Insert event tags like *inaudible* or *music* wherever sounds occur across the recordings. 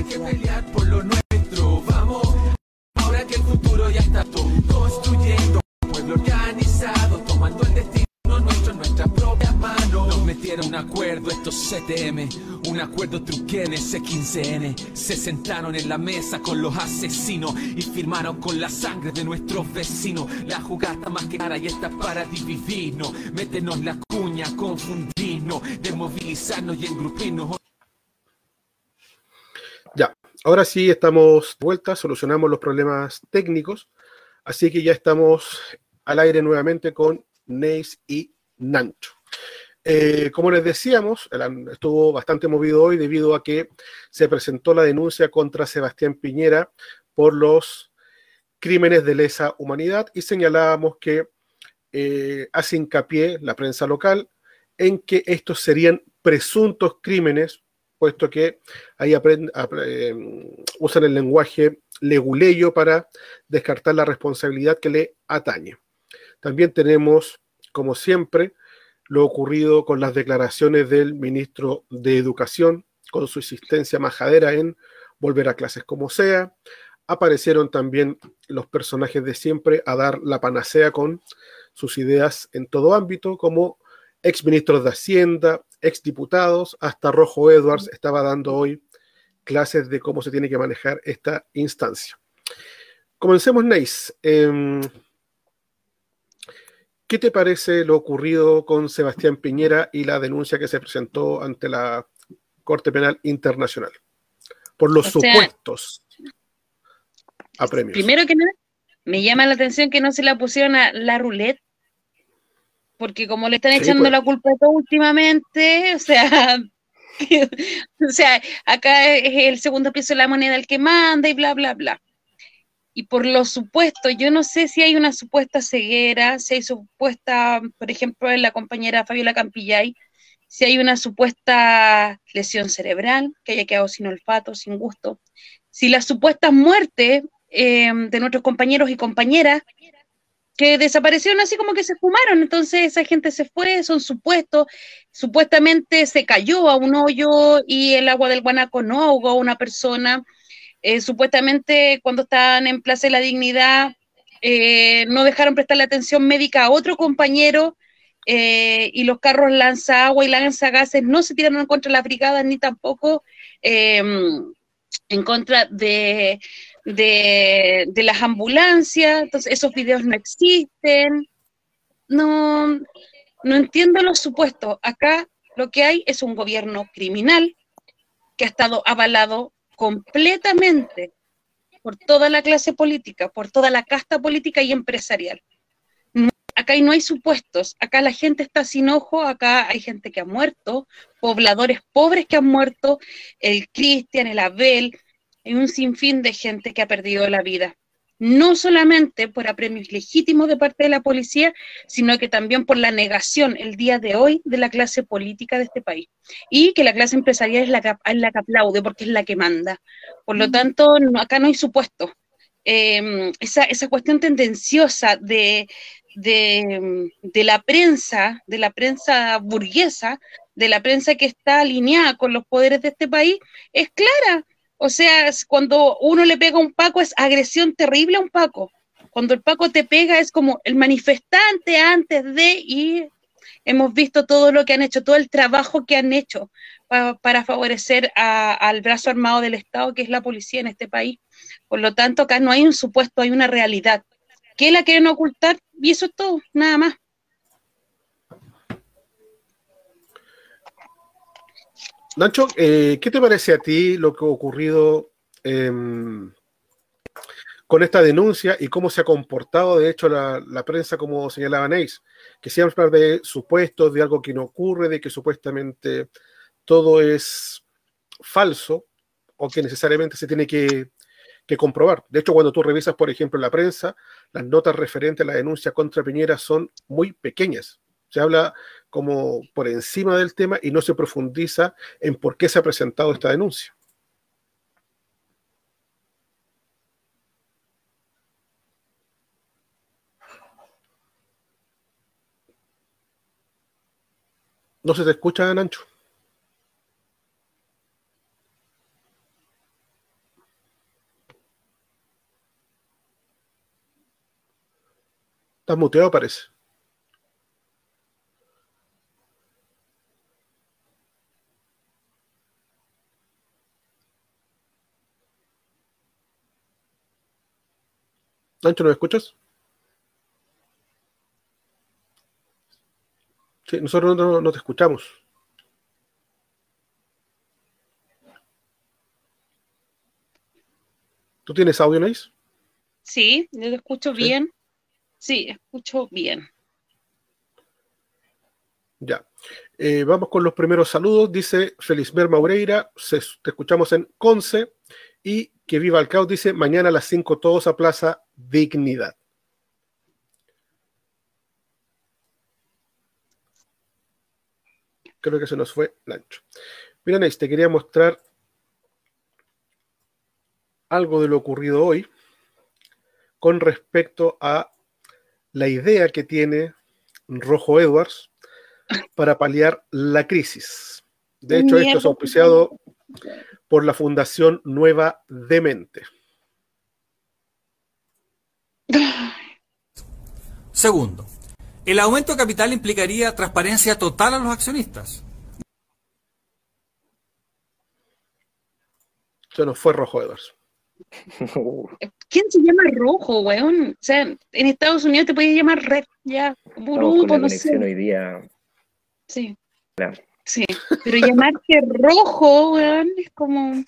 hay que pelear por lo nuestro. Vamos, ahora que el futuro ya está todo construyendo. Un pueblo organizado, tomando el destino nuestro en nuestras propias manos. Nos metieron un acuerdo estos CTM, un acuerdo truquén ese 15N. Se sentaron en la mesa con los asesinos y firmaron con la sangre de nuestros vecinos. La jugada más clara y está para dividirnos. Métenos la cuña, confundirnos, desmovilizarnos y engrupirnos. Ahora sí estamos de vuelta, solucionamos los problemas técnicos, así que ya estamos al aire nuevamente con Neis y Nancho. Eh, como les decíamos, estuvo bastante movido hoy debido a que se presentó la denuncia contra Sebastián Piñera por los crímenes de lesa humanidad y señalábamos que eh, hace hincapié la prensa local en que estos serían presuntos crímenes, puesto que ahí eh, usan el lenguaje leguleyo para descartar la responsabilidad que le atañe. También tenemos, como siempre, lo ocurrido con las declaraciones del ministro de Educación, con su insistencia majadera en volver a clases como sea. Aparecieron también los personajes de siempre a dar la panacea con sus ideas en todo ámbito, como exministros de Hacienda, exdiputados, hasta Rojo Edwards estaba dando hoy clases de cómo se tiene que manejar esta instancia. Comencemos, Neis. Em, ¿Qué te parece lo ocurrido con Sebastián Piñera y la denuncia que se presentó ante la Corte Penal Internacional por los supuestos a premios? Primero que nada, me llama la atención que no se la pusieron a la roulette, porque como le están echando pues. la culpa a todo últimamente, *laughs* o sea, *laughs* o sea, acá es el segundo piso de la moneda el que manda y bla, bla, bla y por lo supuesto, yo no sé si hay una supuesta ceguera, si hay supuesta, por ejemplo, en la compañera Fabiola Campillay, si hay una supuesta lesión cerebral, que haya quedado sin olfato, sin gusto, si las supuestas muertes eh, de nuestros compañeros y compañeras que desaparecieron así como que se fumaron, entonces esa gente se fue, son supuestos, supuestamente se cayó a un hoyo y el agua del guanaco no ahogó a una persona, eh, supuestamente cuando estaban en Plaza de la Dignidad eh, no dejaron prestarle atención médica a otro compañero eh, y los carros lanza agua y lanza gases no se tiraron contra las brigadas ni tampoco en contra de, de, de, las ambulancias, entonces esos videos no existen. No, no entiendo los supuestos. Acá lo que hay es un gobierno criminal que ha estado avalado completamente por toda la clase política, por toda la casta política y empresarial. Acá no hay supuestos, acá la gente está sin ojo, acá hay gente que ha muerto, pobladores pobres que han muerto, el Cristian, el Abel, hay un sinfín de gente que ha perdido la vida no solamente por apremios legítimos de parte de la policía, sino que también por la negación el día de hoy de la clase política de este país. Y que la clase empresarial es la que, es la que aplaude porque es la que manda. Por lo tanto, acá no hay supuesto. Em, esa, esa, cuestión tendenciosa de, de, de la prensa, de la prensa burguesa, de la prensa que está alineada con los poderes de este país, es clara o sea, cuando uno le pega a un Paco es agresión terrible a un Paco. Cuando el Paco te pega es como el manifestante antes de y hemos visto todo lo que han hecho, todo el trabajo que han hecho para favorecer al brazo armado del Estado, que es la policía en este país. Por lo tanto, acá no hay un supuesto, hay una realidad. ¿Qué la quieren ocultar? Y eso es todo, nada más. Nacho, eh, ¿qué te parece a ti lo que ha ocurrido em, con esta denuncia y cómo se ha comportado, de hecho, la, prensa, como señalaba Neis, que siempre habla de supuestos, de algo que no ocurre, de que supuestamente todo es falso o que necesariamente se tiene que, que comprobar. De hecho, cuando tú revisas, por ejemplo, la prensa, las notas referentes a la denuncia contra Piñera son muy pequeñas. Se habla como por encima del tema y no se profundiza en por qué se ha presentado esta denuncia. No se te escucha, Nacho. Estás muteado, parece. Nacho, ¿nos escuchas? Sí, nosotros no, te escuchamos. ¿Tú tienes audio, Nice? Sí, yo lo escucho bien. Sí, escucho bien. Ya. Eh, vamos con los primeros saludos. Dice Felismer Maureira, te escuchamos en Conce. Y que viva el caos, dice, mañana a las 5 todos a Plaza Dignidad. Creo que se nos fue Lancho. Mira, te quería mostrar algo de lo ocurrido hoy con respecto a la idea que tiene Rojo Edwards para paliar la crisis. De hecho, esto es auspiciado por la Fundación Nueva Demente. Segundo, el aumento de capital implicaría transparencia total a los accionistas. Eso no fue Rojo Edwards. *laughs* ¿Quién se llama Rojo, weón? O sea, en Estados Unidos te puede llamar Red, ya, grupo, no sé. hoy día. Sí. Sí, pero llamarte rojo, es como...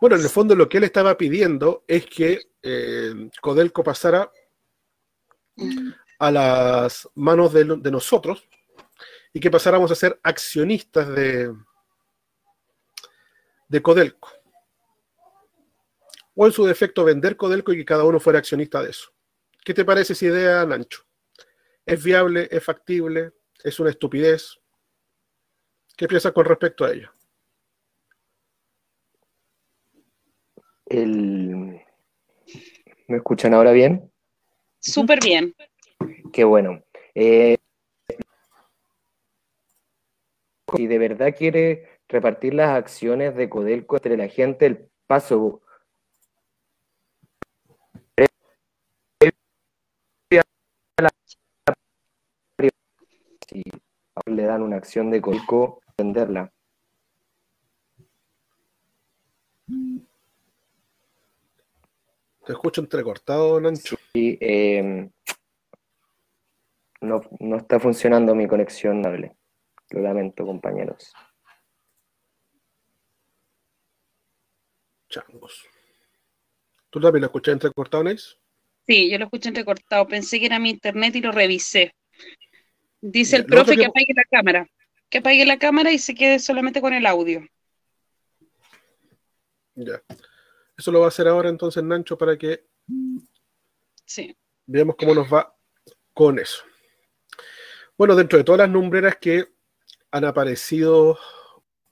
Bueno, en el fondo lo que él estaba pidiendo es que eh, Codelco pasara a las manos de, nosotros y que pasáramos a ser accionistas de, de Codelco. O en su defecto vender Codelco y que cada uno fuera accionista de eso. ¿Qué te parece esa idea, Nancho? ¿Es viable? ¿Es factible? ¿Es una estupidez? ¿Qué piensas con respecto a ello? ¿Me escuchan ahora bien? Súper bien. Qué bueno. Eh, si de verdad quiere repartir las acciones de Codelco entre la gente, el paso si le dan una acción de Codelco venderla. Te escucho entrecortado, Nancho. Sí, em, no, no, está funcionando mi conexión, Nable. Lo lamento, compañeros. Changos. ¿Tú también lo escuchas entrecortado, Nels? Sí, yo lo escuché entrecortado. Pensé que era mi internet y lo revisé. Dice el profe que apague la cámara que apague la cámara y se quede solamente con el audio. Ya. Eso lo va a hacer ahora entonces Nancho para que sí. veamos cómo nos va con eso. Bueno, dentro de todas las numbreras que han aparecido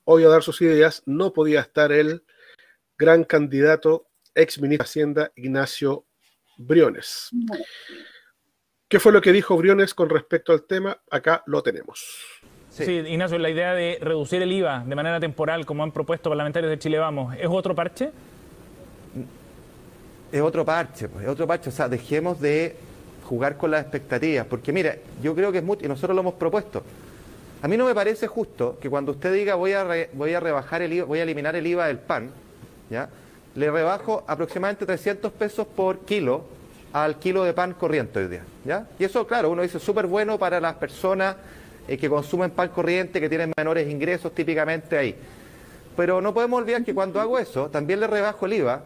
hoy a dar sus ideas, no podía estar el gran candidato ex ministro de Hacienda Ignacio Briones. ¿Qué fue lo que dijo Briones con respecto al tema? Acá lo tenemos. Sí. Ignacio, la idea de reducir el IVA de manera temporal, como han propuesto parlamentarios de Chile Vamos, ¿es otro parche? Es otro parche, pues, es otro parche. O sea, dejemos de jugar con las expectativas, porque mire, yo creo que es mucho, y nosotros lo hemos propuesto. A mí no me parece justo que cuando usted diga voy a, voy a rebajar el IVA, voy a eliminar el IVA del pan, ¿ya? le rebajo aproximadamente 300 pesos por kilo al kilo de pan corriente hoy día. ¿ya? Y eso, claro, uno dice súper bueno para las personas eh, que consumen pan corriente, que tienen menores ingresos típicamente ahí. Pero no podemos olvidar que cuando hago eso, también le rebajo el IVA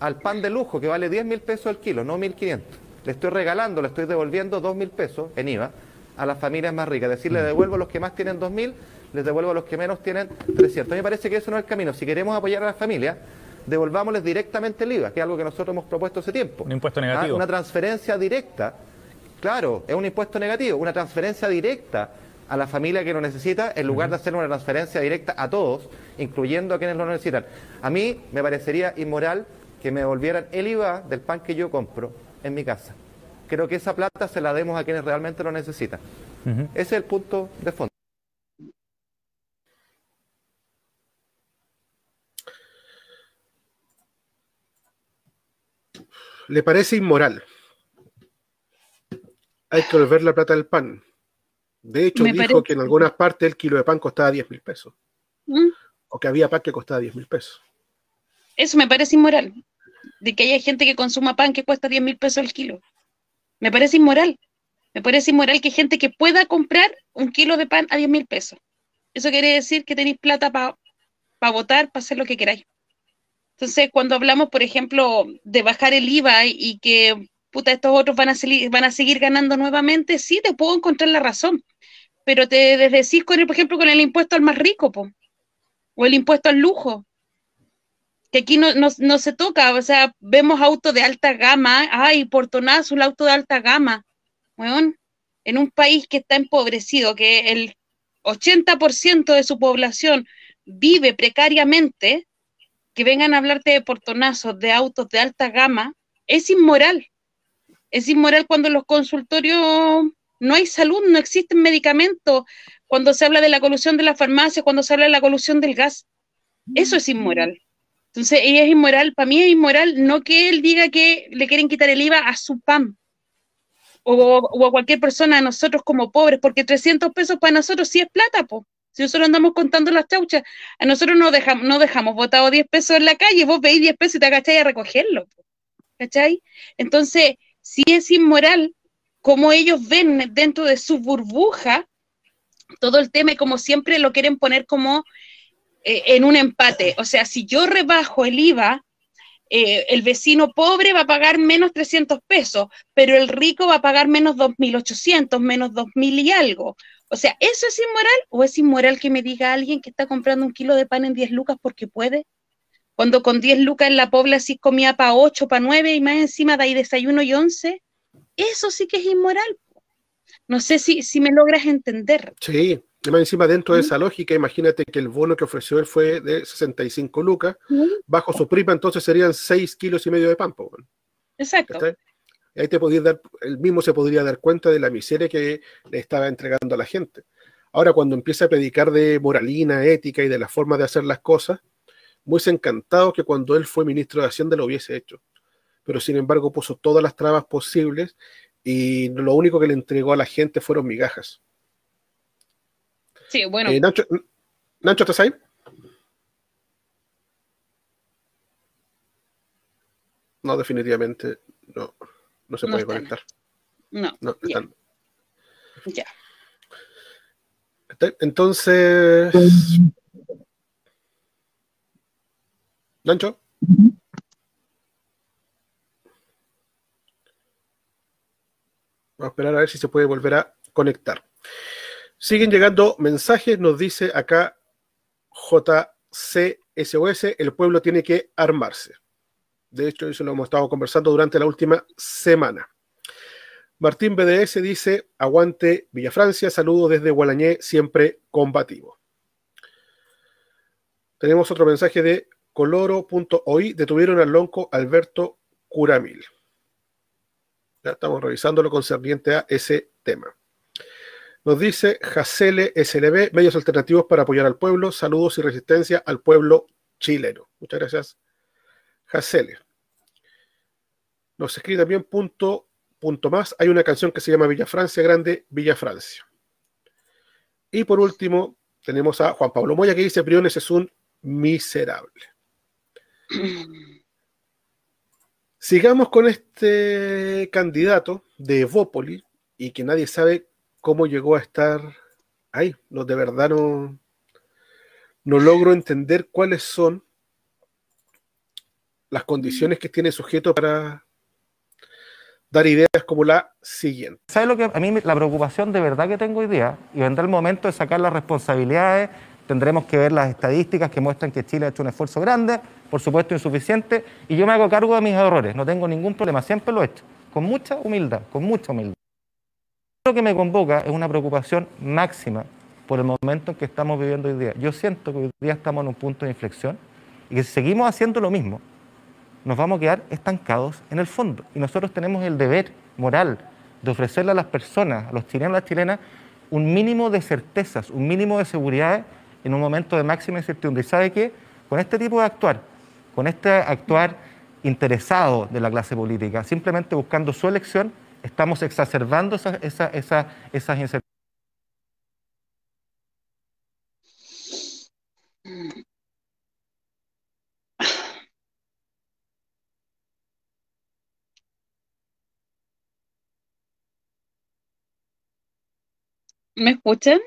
al pan de lujo, que vale 10 mil pesos el kilo, no 1.500. Le estoy regalando, le estoy devolviendo 2 mil pesos en IVA a las familias más ricas. Es decir, le devuelvo a los que más tienen 2 mil, les devuelvo a los que menos tienen 300. A mí me parece que eso no es el camino. Si queremos apoyar a las familias, devolvámosles directamente el IVA, que es algo que nosotros hemos propuesto hace tiempo. Un impuesto negativo. una transferencia directa. Claro, es un impuesto negativo, una transferencia directa a la familia que lo necesita en lugar de hacer una transferencia directa a todos, incluyendo a quienes lo necesitan. A mí me parecería inmoral que me devolvieran el IVA del pan que yo compro en mi casa. Creo que esa plata se la demos a quienes realmente lo necesitan. Ese es el punto de fondo. ¿Le parece inmoral? hay que volver la plata del pan. De hecho, dijo que en algunas partes el kilo de pan costaba 10 mil pesos. ¿Mm? O que había pan que costaba 10 mil pesos. Eso me parece inmoral. De que haya gente que consuma pan que cuesta 10 mil pesos el kilo. Me parece inmoral. Me parece inmoral que gente que pueda comprar un kilo de pan a 10 mil pesos. Eso quiere decir que tenéis plata para votar, para hacer lo que queráis. Entonces, cuando hablamos, por ejemplo, de bajar el IVA y que puta, estos otros van a, van a seguir ganando nuevamente, sí, te puedo encontrar la razón. Pero te decís, con el, por ejemplo, con el impuesto al más rico, o el impuesto al lujo, que aquí no, no, se toca, o sea, vemos autos de alta gama, ay, portonazo, un auto de alta gama, bueno, en un país que está empobrecido, que el 80% de su población vive precariamente, que vengan a hablarte de portonazos, de autos de alta gama, es inmoral. Es inmoral cuando los consultorios no hay salud, no existen medicamentos, cuando se habla de la colusión de la farmacia, cuando se habla de la colusión del gas. Eso es inmoral. Entonces, ella es inmoral, para mí es inmoral no que él diga que le quieren quitar el IVA a su PAM o, a cualquier persona, a nosotros como pobres, porque 300 pesos para nosotros sí es plata, po. Si nosotros andamos contando las chauchas, a nosotros no dejamos, no dejamos botado 10 pesos en la calle, vos veis 10 pesos y te agacháis a recogerlo. ¿Cachai? Entonces, si es inmoral, como ellos ven dentro de su burbuja todo el tema y como siempre lo quieren poner como eh, en un empate. O sea, si yo rebajo el IVA, eh, el vecino pobre va a pagar menos 300 pesos, pero el rico va a pagar menos 2.800, menos 2.000 y algo. O sea, ¿eso es inmoral o es inmoral que me diga alguien que está comprando un kilo de pan en 10 lucas porque puede? Cuando con 10 lucas en la pobla sí comía para 8, para 9 y más encima de ahí desayuno y 11, eso sí que es inmoral. No sé si, si me logras entender. Sí, más encima dentro de esa lógica, imagínate que el bono que ofreció él fue de 65 lucas, bajo su prima entonces serían 6 kilos y medio de pan. Exacto ahí te podías dar, el mismo se podría dar cuenta de la miseria que le estaba entregando a la gente. Ahora, cuando empieza a predicar de moralina, ética y de la forma de hacer las cosas, muy encantado que cuando él fue ministro de Hacienda lo hubiese hecho. Pero sin embargo puso todas las trabas posibles y lo único que le entregó a la gente fueron migajas. Sí, bueno. Eh, Nacho, Nacho, ¿estás ahí? No, definitivamente no. No se puede conectar. No. No, están. Ya. Entonces. Lancho. Vamos a esperar a ver si se puede volver a conectar. Siguen llegando mensajes, nos dice acá JCSOS, el pueblo tiene que armarse. De hecho, eso lo hemos estado conversando durante la última semana. Martín BDS dice, aguante Villafrancia, saludos desde Gualañé, siempre combativo. Tenemos otro mensaje de coloro.oi, detuvieron al lonco Alberto Curamil. Ya estamos revisando lo concerniente a ese tema. Nos dice Jacele SLB, medios alternativos para apoyar al pueblo, saludos y resistencia al pueblo chileno. Muchas gracias, Jacele. Nos escribe también punto, punto más. Hay una canción que se llama Villa Francia Grande, Villa Francia. Y por último, tenemos a Juan Pablo Moya que dice: Briones es un miserable. *clears throat* Sigamos con este candidato de Evópoli y que nadie sabe cómo llegó a estar ahí. No, de verdad no, no logro entender cuáles son las condiciones que tiene el sujeto para dar ideas como la siguiente. ¿Sabes lo que a mí la preocupación de verdad que tengo hoy día? Y vendrá el momento de sacar las responsabilidades, tendremos que ver las estadísticas que muestran que Chile ha hecho un esfuerzo grande, por supuesto insuficiente, y yo me hago cargo de mis errores, no tengo ningún problema, siempre lo he hecho, con mucha humildad, con mucha humildad. Lo que me convoca es una preocupación máxima por el momento en que estamos viviendo hoy día. Yo siento que hoy día estamos en un punto de inflexión y que si seguimos haciendo lo mismo, nos vamos a quedar estancados en el fondo. Y nosotros tenemos el deber moral de ofrecerle a las personas, a los chilenos y las chilenas, un mínimo de certezas, un mínimo de seguridad en un momento de máxima incertidumbre. ¿Y sabe qué? Con este tipo de actuar, con este actuar interesado de la clase política, simplemente buscando su elección, estamos exacerbando esa, esa, esa, esas incertidumbres. ¿Me escuchan?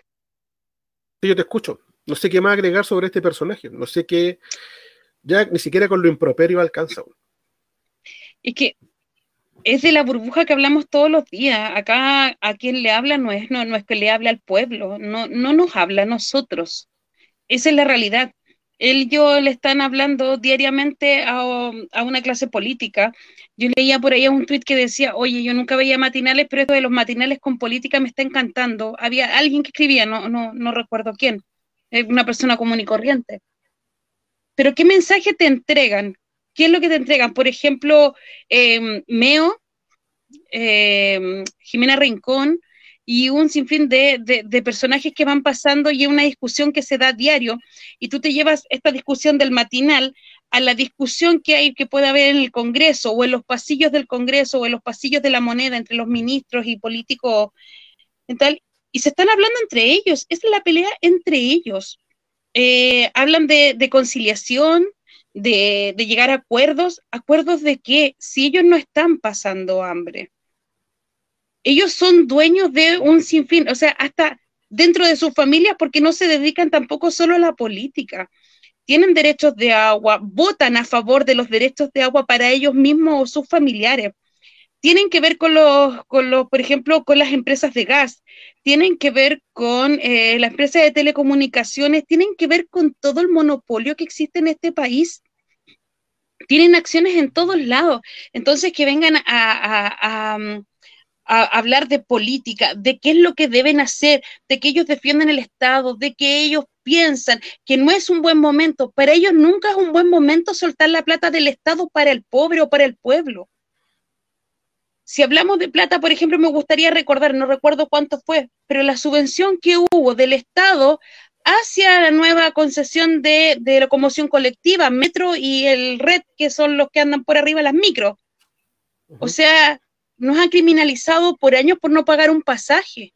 Sí, yo te escucho. No sé qué más agregar sobre este personaje. No sé qué. Ya ni siquiera con lo improperio alcanza. Es que es de la burbuja que hablamos todos los días. Acá a quien le habla no es, no, no es que le habla al pueblo, no, no nos habla a nosotros. Esa es la realidad. Él y yo le están hablando diariamente a, a, una clase política. Yo leía por ahí un tuit que decía, oye, yo nunca veía matinales, pero esto de los matinales con política me está encantando. Había alguien que escribía, no, no, no recuerdo quién, una persona común y corriente. Pero ¿qué mensaje te entregan? ¿Qué es lo que te entregan? Por ejemplo, eh, Meo, eh, Jimena Rincón, y un sinfín de, de, personajes que van pasando y una discusión que se da diario y tú te llevas esta discusión del matinal a la discusión que hay que puede haber en el Congreso o en los pasillos del Congreso o en los pasillos de la moneda entre los ministros y políticos y tal y se están hablando entre ellos, es la pelea entre ellos. Eh, hablan de, conciliación, de, de llegar a acuerdos, acuerdos de que si ellos no están pasando hambre, ellos son dueños de un sinfín, o sea, hasta dentro de sus familias, porque no se dedican tampoco solo a la política. Tienen derechos de agua, votan a favor de los derechos de agua para ellos mismos o sus familiares. Tienen que ver con los, con los por ejemplo, con las empresas de gas, tienen que ver con eh, la empresa de telecomunicaciones, tienen que ver con todo el monopolio que existe en este país tienen acciones en todos lados. Entonces, que vengan a, a hablar de política, de qué es lo que deben hacer, de que ellos defienden el Estado, de que ellos piensan que no es un buen momento. Para ellos nunca es un buen momento soltar la plata del Estado para el pobre o para el pueblo. Si hablamos de plata, por ejemplo, me gustaría recordar, no recuerdo cuánto fue, pero la subvención que hubo del Estado hacia la nueva concesión de, de locomoción colectiva, Metro y el Red, que son los que andan por arriba las micros. O sea, nos han criminalizado por años por no pagar un pasaje.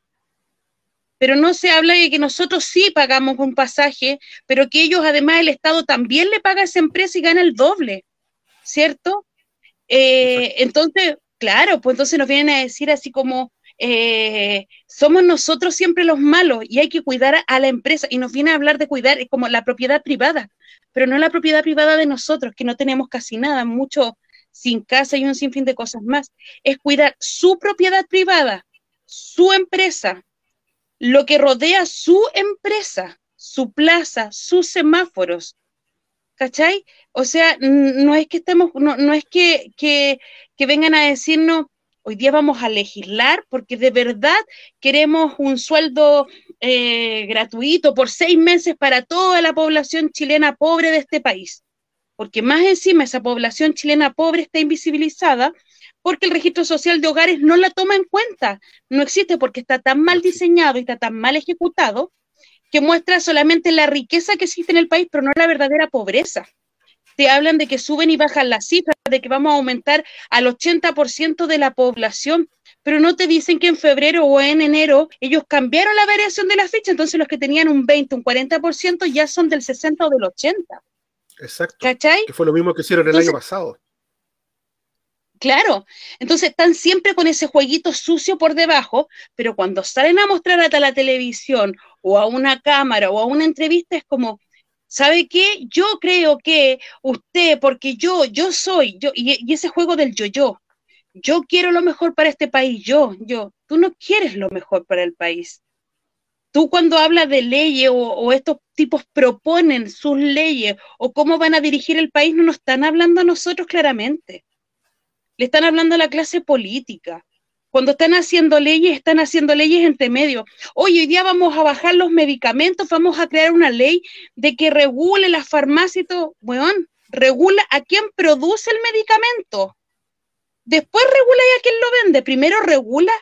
Pero no se habla de que nosotros sí pagamos un pasaje, pero que ellos además el Estado también le paga a esa empresa y gana el doble, ¿cierto? Eh, entonces, claro, pues entonces nos vienen a decir así como, eh, somos nosotros siempre los malos y hay que cuidar a la empresa y nos viene a hablar de cuidar como la propiedad privada, pero no la propiedad privada de nosotros, que no tenemos casi nada, mucho sin casa y un sinfín de cosas más. Es cuidar su propiedad privada, su empresa, lo que rodea su empresa, su plaza, sus semáforos. ¿Cachai? O sea, no es que estemos, no, no es que, que, que vengan a decirnos, hoy día vamos a legislar porque de verdad queremos un sueldo eh, gratuito por seis meses para toda la población chilena pobre de este país porque más encima esa población chilena pobre está invisibilizada porque el registro social de hogares no la toma en cuenta, no existe porque está tan mal diseñado y está tan mal ejecutado que muestra solamente la riqueza que existe en el país, pero no la verdadera pobreza. Te hablan de que suben y bajan las cifras, de que vamos a aumentar al 80% de la población, pero no te dicen que en febrero o en enero ellos cambiaron la variación de la ficha, entonces los que tenían un 20, un 40% ya son del 60 o del 80. Exacto. ¿Cachai? Que fue lo mismo que hicieron el año pasado. Claro, entonces están siempre con ese jueguito sucio por debajo, pero cuando salen a mostrar a la televisión o a una cámara o a una entrevista es como, ¿sabe qué? Yo creo que usted, porque yo, yo soy, yo, y, ese juego del yo-yo, yo quiero lo mejor para este país, yo, yo, tú no quieres lo mejor para el país tú cuando hablas de leyes o, estos tipos proponen sus leyes o cómo van a dirigir el país, no nos están hablando a nosotros claramente. Le están hablando a la clase política. Cuando están haciendo leyes, están haciendo leyes entre medio. Hoy, hoy día vamos a bajar los medicamentos, vamos a crear una ley de que regule las farmacias y todo. regula a quién produce el medicamento. Después regula a quién lo vende. Primero regula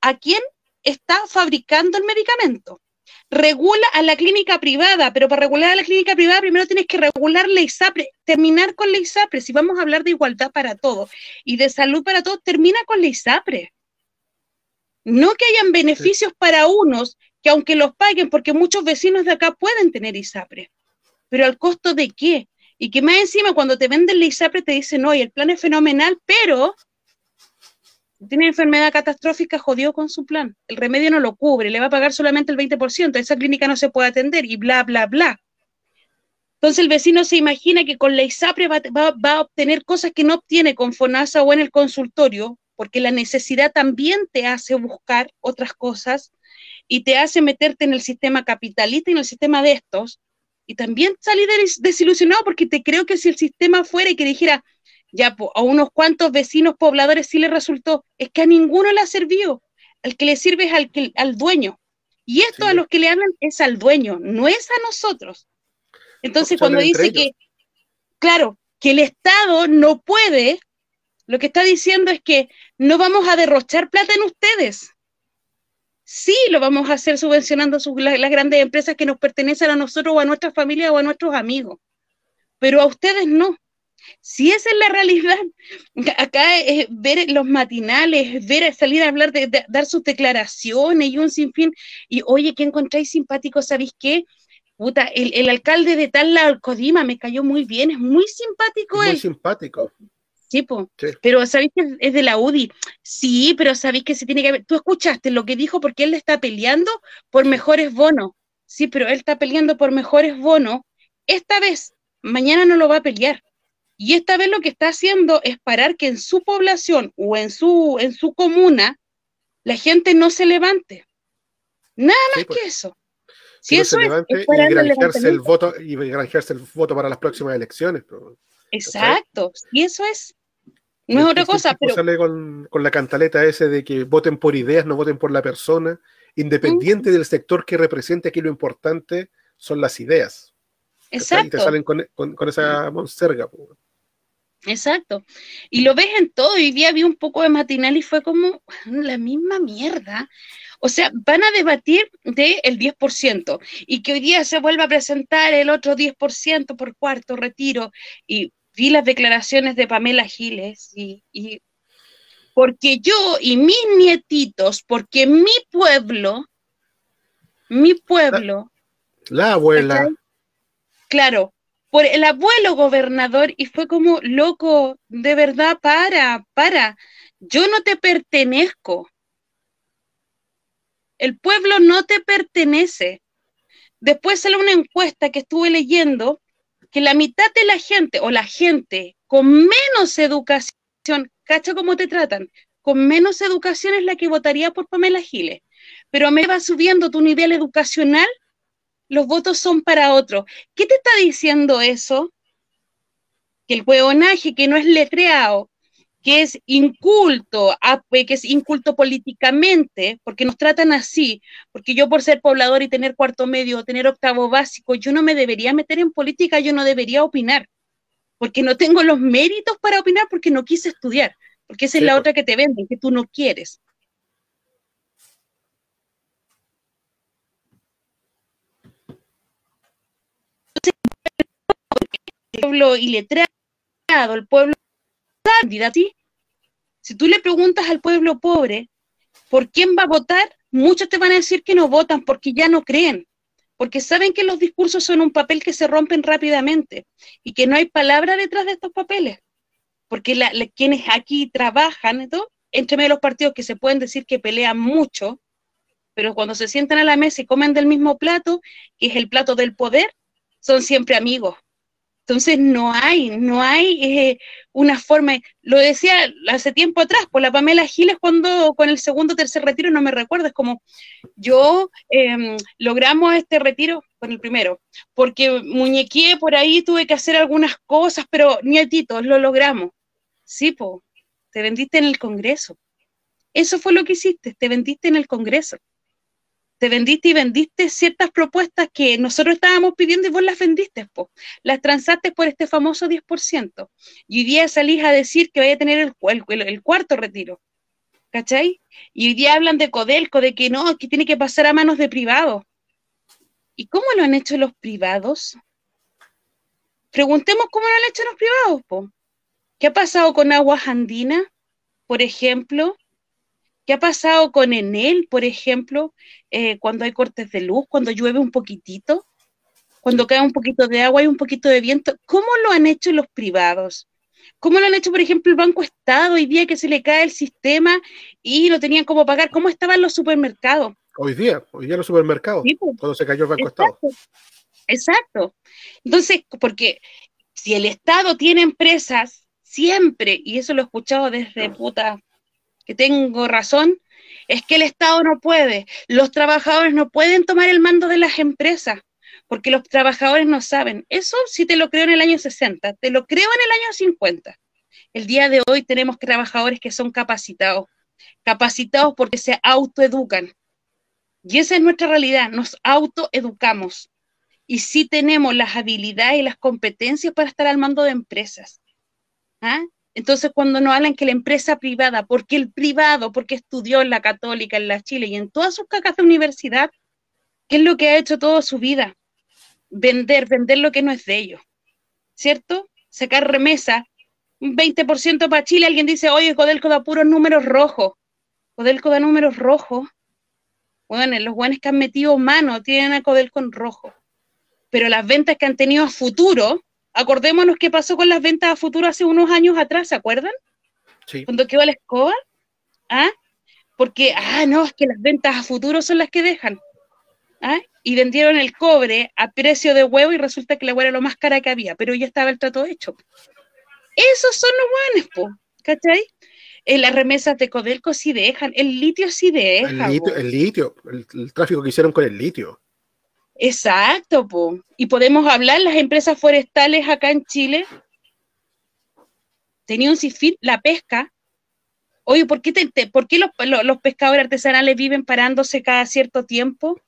a quién está fabricando el medicamento. Regula a la clínica privada, pero para regular a la clínica privada primero tienes que regular la ISAPRE, terminar con la ISAPRE. Si vamos a hablar de igualdad para todos y de salud para todos, termina con la ISAPRE. No que hayan beneficios para unos que aunque los paguen, porque muchos vecinos de acá pueden tener ISAPRE, pero al costo de qué? Y que más encima cuando te venden la ISAPRE te dicen, oye, el plan es fenomenal, pero tiene enfermedad catastrófica, jodió con su plan. El remedio no lo cubre, le va a pagar solamente el 20%, esa clínica no se puede atender y bla, bla, bla. Entonces el vecino se imagina que con la ISAPRE va, va a obtener cosas que no obtiene con FONASA o en el consultorio, porque la necesidad también te hace buscar otras cosas y te hace meterte en el sistema capitalista y en el sistema de estos, y también salir desilusionado porque te creo que si el sistema fuera y que dijera, ya a unos cuantos vecinos pobladores sí le resultó, es que a ninguno le ha servido, al que le sirve es al, al dueño. Y esto a los que le hablan es al dueño, no es a nosotros. Entonces, cuando dice que, claro, que el Estado no puede, lo que está diciendo es que no vamos a derrochar plata en ustedes sí lo vamos a hacer subvencionando las, grandes empresas que nos pertenecen a nosotros o a nuestra familia o a nuestros amigos, pero a ustedes no. Si esa es la realidad, acá es ver los matinales, ver salir a hablar, de, dar sus declaraciones y un sinfín, y oye, ¿qué encontráis simpático? ¿Sabéis qué? Puta, el, alcalde de tal la Codima me cayó muy bien, es muy simpático muy él. simpático. Sí, pero sabéis que es de la UDI. Sí, pero sabéis que se tiene que ver. Tú escuchaste lo que dijo porque él le está peleando por mejores bonos. Sí, pero él está peleando por mejores bonos. Esta vez, mañana no lo va a pelear. Y esta vez lo que está haciendo es parar que en su población o en su, en su comuna la gente no se levante. Nada más pues. que eso. Si, eso se levante es, y granjearse el voto y granjearse el voto para las próximas elecciones. Exacto, y eso es. No es otra cosa, pero. Sale con, con, la cantaleta ese de que voten por ideas, no voten por la persona, independiente del sector que represente, aquí lo importante son las ideas. Exacto. Y te salen con, con, esa monserga. Exacto. Y lo ves en todo. Hoy día vi un poco de matinal y fue como la misma mierda. O sea, van a debatir del el 10% y que hoy día se vuelva a presentar el otro 10% por cuarto retiro. Y vi las declaraciones de Pamela Giles y, porque yo y mis nietitos, porque mi pueblo, mi pueblo. La, abuela. Claro, por el abuelo gobernador y fue como, loco, de verdad, para, para, yo no te pertenezco. El pueblo no te pertenece. Después sale una encuesta que estuve leyendo que la mitad de la gente o la gente con menos educación, cacha cómo te tratan, con menos educación es la que votaría por Pamela Giles. Pero me va subiendo tu nivel educacional, los votos son para otro. ¿Qué te está diciendo eso? Que el huevonaje que no es letreado, que es inculto, que es inculto políticamente, porque nos tratan así, porque yo por ser poblador y tener cuarto medio, tener octavo básico, yo no me debería meter en política, yo no debería opinar, porque no tengo los méritos para opinar, porque no quise estudiar, porque esa es la otra que te venden, que tú no quieres. El pueblo iletrado, el pueblo si tú le preguntas al pueblo pobre por quién va a votar, muchos te van a decir que no votan porque ya no creen, porque saben que los discursos son un papel que se rompen rápidamente y que no hay palabra detrás de estos papeles, porque quienes aquí trabajan, entre medio de los partidos que se pueden decir que pelean mucho, pero cuando se sientan a la mesa y comen del mismo plato, que es el plato del poder, son siempre amigos, entonces no hay, no hay eh, una forma, lo decía hace tiempo atrás, por la Pamela Giles cuando con el segundo o tercer retiro, no me recuerdo, es como yo em, logramos este retiro con el primero, porque muñequé por ahí, tuve que hacer algunas cosas, pero nietito, lo logramos. Sí, po, te vendiste en el Congreso. Eso fue lo que hiciste, te vendiste en el Congreso te vendiste y vendiste ciertas propuestas que nosotros estábamos pidiendo y vos las vendiste, las transaste por este famoso 10%. Y hoy día salís a decir que vaya a tener el, el, cuarto retiro. ¿Cachai? Y hoy día hablan de Codelco, de que no, que tiene que pasar a manos de privados. ¿Y cómo lo han hecho los privados? Preguntemos cómo lo han hecho los privados, po. ¿Qué ha pasado con aguas andinas, por ejemplo? ¿Qué ha pasado con Enel, por ejemplo, eh, cuando hay cortes de luz, cuando llueve un poquitito, cuando cae un poquito de agua y un poquito de viento? ¿Cómo lo han hecho los privados? ¿Cómo lo han hecho, por ejemplo, el Banco Estado hoy día que se le cae el sistema y no tenían cómo pagar? ¿Cómo estaban los supermercados? Hoy día, hoy día los supermercados, pues. cuando se cayó el Banco Estado. Exacto. Entonces, porque si el Estado tiene empresas, siempre, y eso lo he escuchado desde puta que tengo razón, es que el Estado no puede, los trabajadores no pueden tomar el mando de las empresas, porque los trabajadores no saben. Eso sí te lo creo en el año 60, te lo creo en el año 50. El día de hoy tenemos trabajadores que son capacitados, capacitados porque se autoeducan. Y esa es nuestra realidad, nos autoeducamos. Y sí tenemos las habilidades y las competencias para estar al mando de empresas. ¿Ah? Entonces, cuando nos hablan que la empresa privada, porque el privado, porque estudió en la católica, en la Chile y en todas sus cacas de universidad, ¿qué es lo que ha hecho toda su vida? Vender, vender lo que no es de ellos, ¿cierto? Sacar remesa, un 20% para Chile, alguien dice, oye, Codelco da puros números rojos. Codelco da números rojos. Bueno, los buenos que han metido mano tienen a Codelco en rojo. Pero las ventas que han tenido a futuro, acordémonos qué pasó con las ventas a futuro hace unos años atrás, ¿se acuerdan? Sí. Cuando quedó la escoba. ¿Ah? Porque, ah, no, es que las ventas a futuro son las que dejan. ¿Ah? Y vendieron el cobre a precio de huevo y resulta que la huevo era lo más cara que había, pero ya estaba el trato hecho. Esos son los buenos, ¿cachai? En las remesas de Codelco sí dejan, el litio sí deja. El litio, el, litio el, tráfico que hicieron con el litio. Exacto, po. y podemos hablar, las empresas forestales acá en Chile tenían un sinfín, la pesca. Oye, ¿por qué, ¿por qué los, los, pescadores artesanales viven parándose cada cierto tiempo?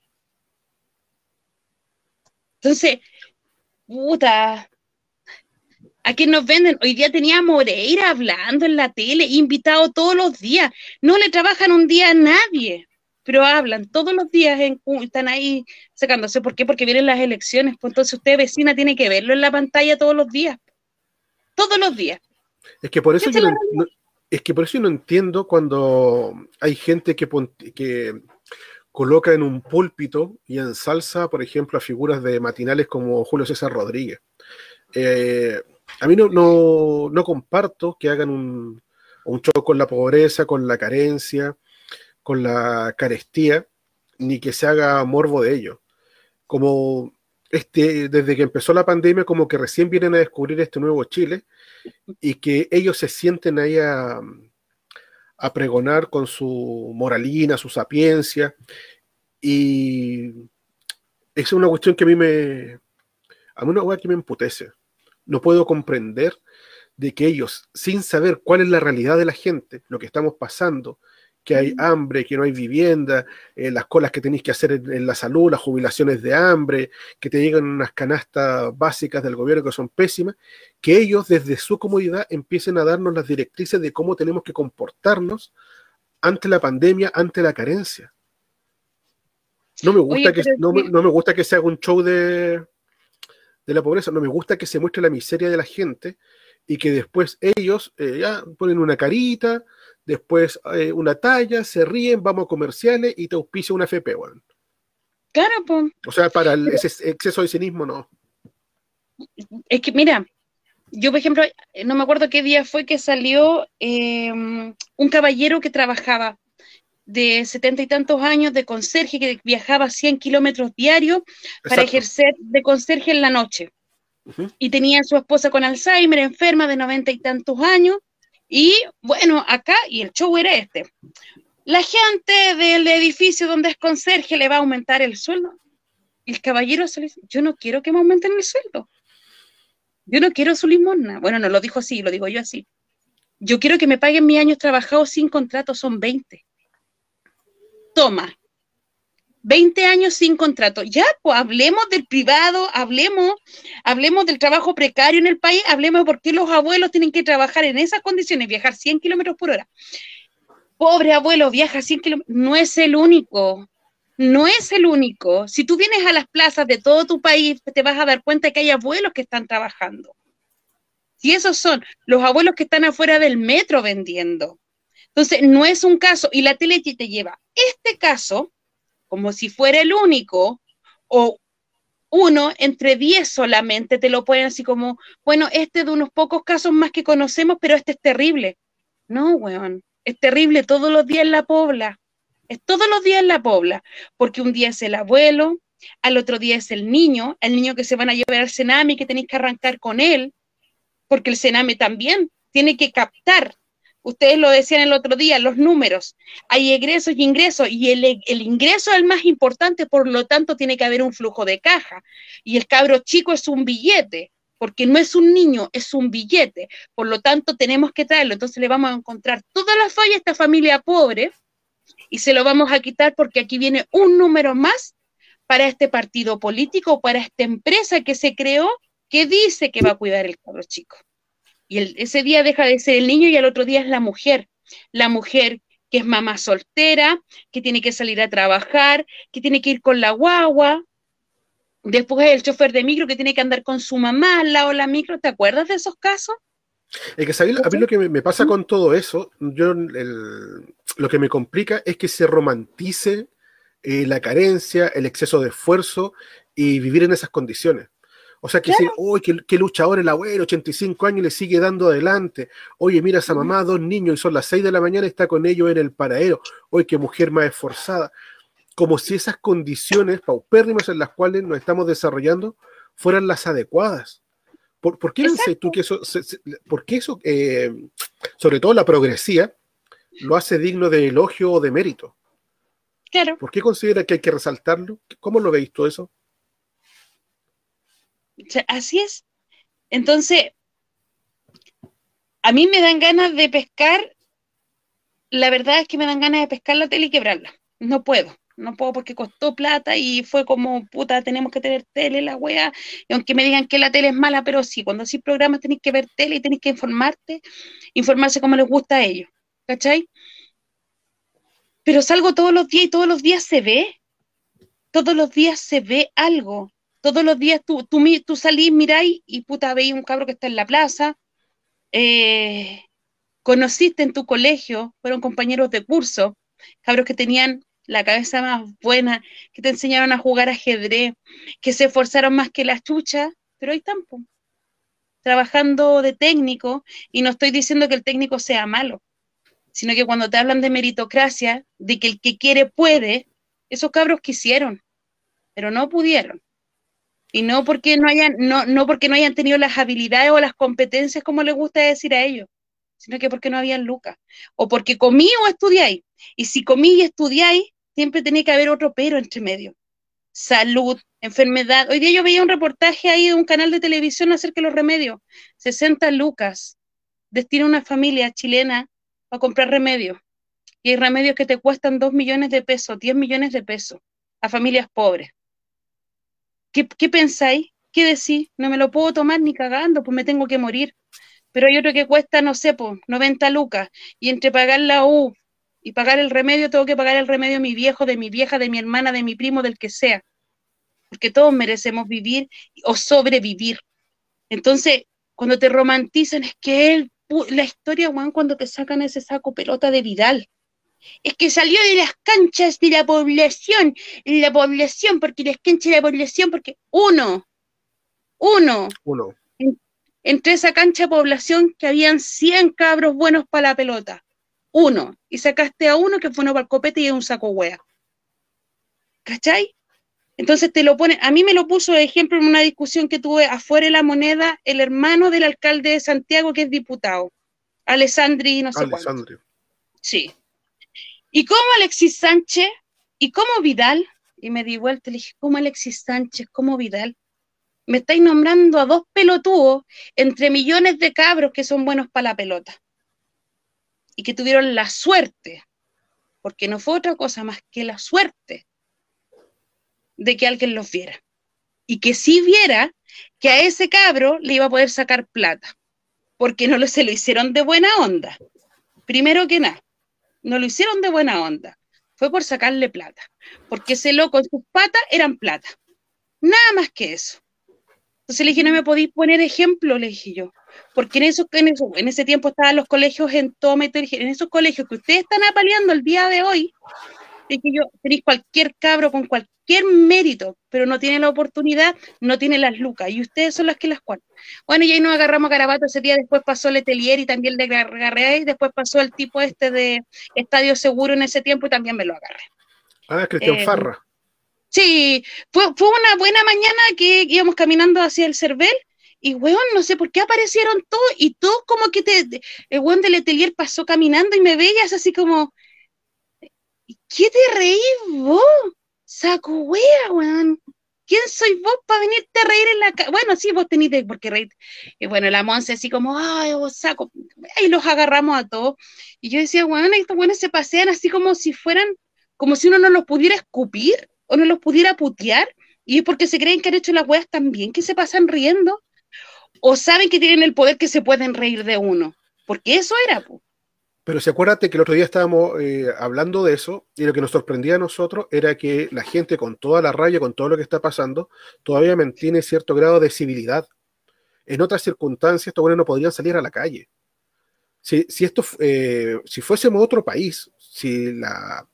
Entonces, puta, ¿a quién nos venden? Hoy día tenía Moreira hablando en la tele, invitado todos los días. No le trabajan un día a nadie pero hablan todos los días, en, están ahí sacándose. ¿Por qué? Porque vienen las elecciones. Pues entonces usted, vecina, tiene que verlo en la pantalla todos los días. Todos los días. Es que por eso yo no, es que por eso no entiendo cuando hay gente que, que coloca en un púlpito y en salsa, por ejemplo, a figuras de matinales como Julio César Rodríguez. Eh, a mí no, no, comparto que hagan un, un show con la pobreza, con la carencia, con la carestía, ni que se haga morbo de ello. Como este, desde que empezó la pandemia, como que recién vienen a descubrir este nuevo Chile y que ellos se sienten ahí a, pregonar con su moralina, su sapiencia. Y es una cuestión que a mí me. A mí una que me emputece. No puedo comprender de que ellos, sin saber cuál es la realidad de la gente, lo que estamos pasando, que hay hambre, que no hay vivienda, eh, las colas que tenéis que hacer en, la salud, las jubilaciones de hambre, que te llegan unas canastas básicas del gobierno que son pésimas, que ellos desde su comodidad empiecen a darnos las directrices de cómo tenemos que comportarnos ante la pandemia, ante la carencia. No me gusta, que, no, me gusta que se haga un show de, de la pobreza, no me gusta que se muestre la miseria de la gente y que después ellos eh, ya ponen una carita, después eh, una talla, se ríen, vamos a comerciales y te auspicia una FP, bueno. Claro, pues. O sea, para el, ese exceso de cinismo, no. Es que, mira, yo, por ejemplo, no me acuerdo qué día fue que salió em, un caballero que trabajaba de setenta y tantos años de conserje, que viajaba 100 kilómetros diarios para ejercer de conserje en la noche. Y tenía a su esposa con Alzheimer, enferma de noventa y tantos años, y bueno, acá, y el show era este. La gente del edificio donde es conserje le va a aumentar el sueldo. El caballero se le dice, yo no quiero que me aumenten el sueldo. Yo no quiero su limosna. Bueno, no lo dijo así, lo digo yo así. Yo quiero que me paguen mis años trabajados sin contrato, son 20. Toma, 20 años sin contrato. Ya, pues hablemos del privado, hablemos, hablemos del trabajo precario en el país, hablemos de por qué los abuelos tienen que trabajar en esas condiciones, viajar 100 kilómetros por hora. Pobre abuelo, viaja 100 kilómetros. No es el único. No es el único. Si tú vienes a las plazas de todo tu país, te vas a dar cuenta que hay abuelos que están trabajando. Y esos son los abuelos que están afuera del metro vendiendo Entonces, no es un caso, y la tele te lleva este caso como si fuera el único, o uno entre diez solamente, te lo ponen así como, bueno, este de unos pocos casos más que conocemos, pero este es terrible. No, weón, es terrible todos los días en la pobla. Es todos los días en la pobla, porque un día es el abuelo, al otro día es el niño, el niño que se van a llevar al cename que tenéis que arrancar con él, porque el cename también tiene que captar. Ustedes lo decían el otro día, los números. Hay egresos y ingresos, y el, el ingreso es el más importante, por lo tanto tiene que haber un flujo de caja. Y el cabro chico es un billete, porque no es un niño, es un billete. Por lo tanto, tenemos que traerlo. Entonces le vamos a encontrar todas las fallas a esta familia pobre y se lo vamos a quitar porque aquí viene un número más para este partido político, para esta empresa que se creó, que dice que va a cuidar el cabro chico. Y ese día deja de ser el niño y al otro día es la mujer. La mujer que es mamá soltera, que tiene que salir a trabajar, que tiene que ir con la guagua. Después el chofer de micro que tiene que andar con su mamá al lado de la micro. ¿Te acuerdas de esos casos? Es que a mí lo que me, pasa con todo eso, yo lo que me complica es que se romantice eh, la carencia, el exceso de esfuerzo y vivir en esas condiciones. O sea, que decir, uy, qué, luchador el abuelo, 85 años, le sigue dando adelante. Oye, mira a esa mamá, dos niños, y son las 6 de la mañana, está con ellos en el paradero. Oye, qué mujer más esforzada. Como si esas condiciones paupérrimas en las cuales nos estamos desarrollando fueran las adecuadas. ¿Por, qué dices tú que eso, por qué eso, eh, sobre todo la progresía, lo hace digno de elogio o de mérito? Claro. ¿Por qué considera que hay que resaltarlo? ¿Cómo lo veis tú eso? Así es. Entonces, a mí me dan ganas de pescar, la verdad es que me dan ganas de pescar la tele y quebrarla. No puedo, no puedo porque costó plata y fue como, puta, tenemos que tener tele, la wea. Y aunque me digan que la tele es mala, pero sí, cuando así programas tenéis que ver tele y tenéis que informarte, informarse como les gusta a ellos. ¿Cachai? Pero salgo todos los días y todos los días se ve. Todos los días se ve algo todos los días tú, tú, tú salís, miráis y puta, veis un cabro que está en la plaza, eh, conociste en tu colegio, fueron compañeros de curso, cabros que tenían la cabeza más buena, que te enseñaron a jugar ajedrez, que se esforzaron más que las chuchas, pero ahí están, trabajando de técnico, y no estoy diciendo que el técnico sea malo, sino que cuando te hablan de meritocracia, de que el que quiere puede, esos cabros quisieron, pero no pudieron. Y no porque no hayan, no, no porque no hayan tenido las habilidades o las competencias como les gusta decir a ellos, sino que porque no habían lucas. O porque comí o estudiáis. Y si comí y estudiáis, siempre tenía que haber otro pero entre medio. Salud, enfermedad. Hoy día yo veía un reportaje ahí de un canal de televisión acerca de los remedios. 60 lucas destina una familia chilena a comprar remedios. Y hay remedios que te cuestan 2 millones de pesos, 10 millones de pesos a familias pobres. ¿Qué, pensáis? ¿Qué decís? No me lo puedo tomar ni cagando, pues me tengo que morir. Pero hay otro que cuesta, no sé, pues 90 lucas. Y entre pagar la U y pagar el remedio, tengo que pagar el remedio de mi viejo, de mi vieja, de mi hermana, de mi primo, del que sea. Porque todos merecemos vivir o sobrevivir. Entonces, cuando te romantizan, es que él, la historia, Juan, cuando te sacan ese saco pelota de Vidal es que salió de las canchas de la población, la población, porque las canchas de la población, porque uno, uno, uno. entre esa cancha de población que habían 100 cabros buenos para la pelota, uno, y sacaste a uno que fue uno para el copete y es un saco hueá. ¿Cachai? Entonces te lo pone, a mí me lo puso de ejemplo en una discusión que tuve afuera de la moneda el hermano del alcalde de Santiago que es diputado, Alessandri, no sé Alessandri. Sí, ¿Y cómo Alexis Sánchez? ¿Y cómo Vidal? Y me di vuelta y le dije, ¿cómo Alexis Sánchez? ¿Cómo Vidal? Me estáis nombrando a dos pelotudos entre millones de cabros que son buenos para la pelota. Y que tuvieron la suerte, porque no fue otra cosa más que la suerte de que alguien los viera. Y que si viera que a ese cabro le iba a poder sacar plata, porque no se lo hicieron de buena onda. Primero que nada no lo hicieron de buena onda, fue por sacarle plata, porque ese loco en sus patas eran plata, nada más que eso. Entonces le dije, no me podéis poner ejemplo, le dije yo. Porque en, eso, en, eso, en ese tiempo estaban los colegios en dije, en esos colegios que ustedes están apaleando el día de hoy, le dije yo, tenéis cualquier cabro con cualquier mérito, pero no tiene la oportunidad, no tiene las lucas, y ustedes son las que las cuentan. Bueno, y ahí nos agarramos a Carabato ese día, después pasó Letelier y también le agarré, y después pasó el tipo este de Estadio Seguro en ese tiempo y también me lo agarré. Ah, Cristian eh, Farra. Sí, fue, fue una buena mañana que íbamos caminando hacia el Cervel y weón, no sé por qué aparecieron todos y todos como que te, el weón del Letelier pasó caminando y me veías así como, ¿qué te reís vos? Saco wea, weón. ¿Quién soy vos para venirte a reír en la casa? Bueno, sí, vos tenés porque reír. Y bueno, la Monse así como, ay, vos saco. Y los agarramos a todos. Y yo decía, weón, estos buenos se pasean así como si fueran, como si uno no los pudiera escupir o no los pudiera putear, y es porque se creen que han hecho las weas tan bien que se pasan riendo, o saben que tienen el poder que se pueden reír de uno, porque eso era. Pero si acuérdate que el otro día estábamos eh, hablando de eso, y lo que nos sorprendía a nosotros era que la gente con toda la raya, con todo lo que está pasando, todavía mantiene cierto grado de civilidad. En otras circunstancias, estos buenos no podrían salir a la calle. Si, si esto, eh, si fuésemos otro país, si la,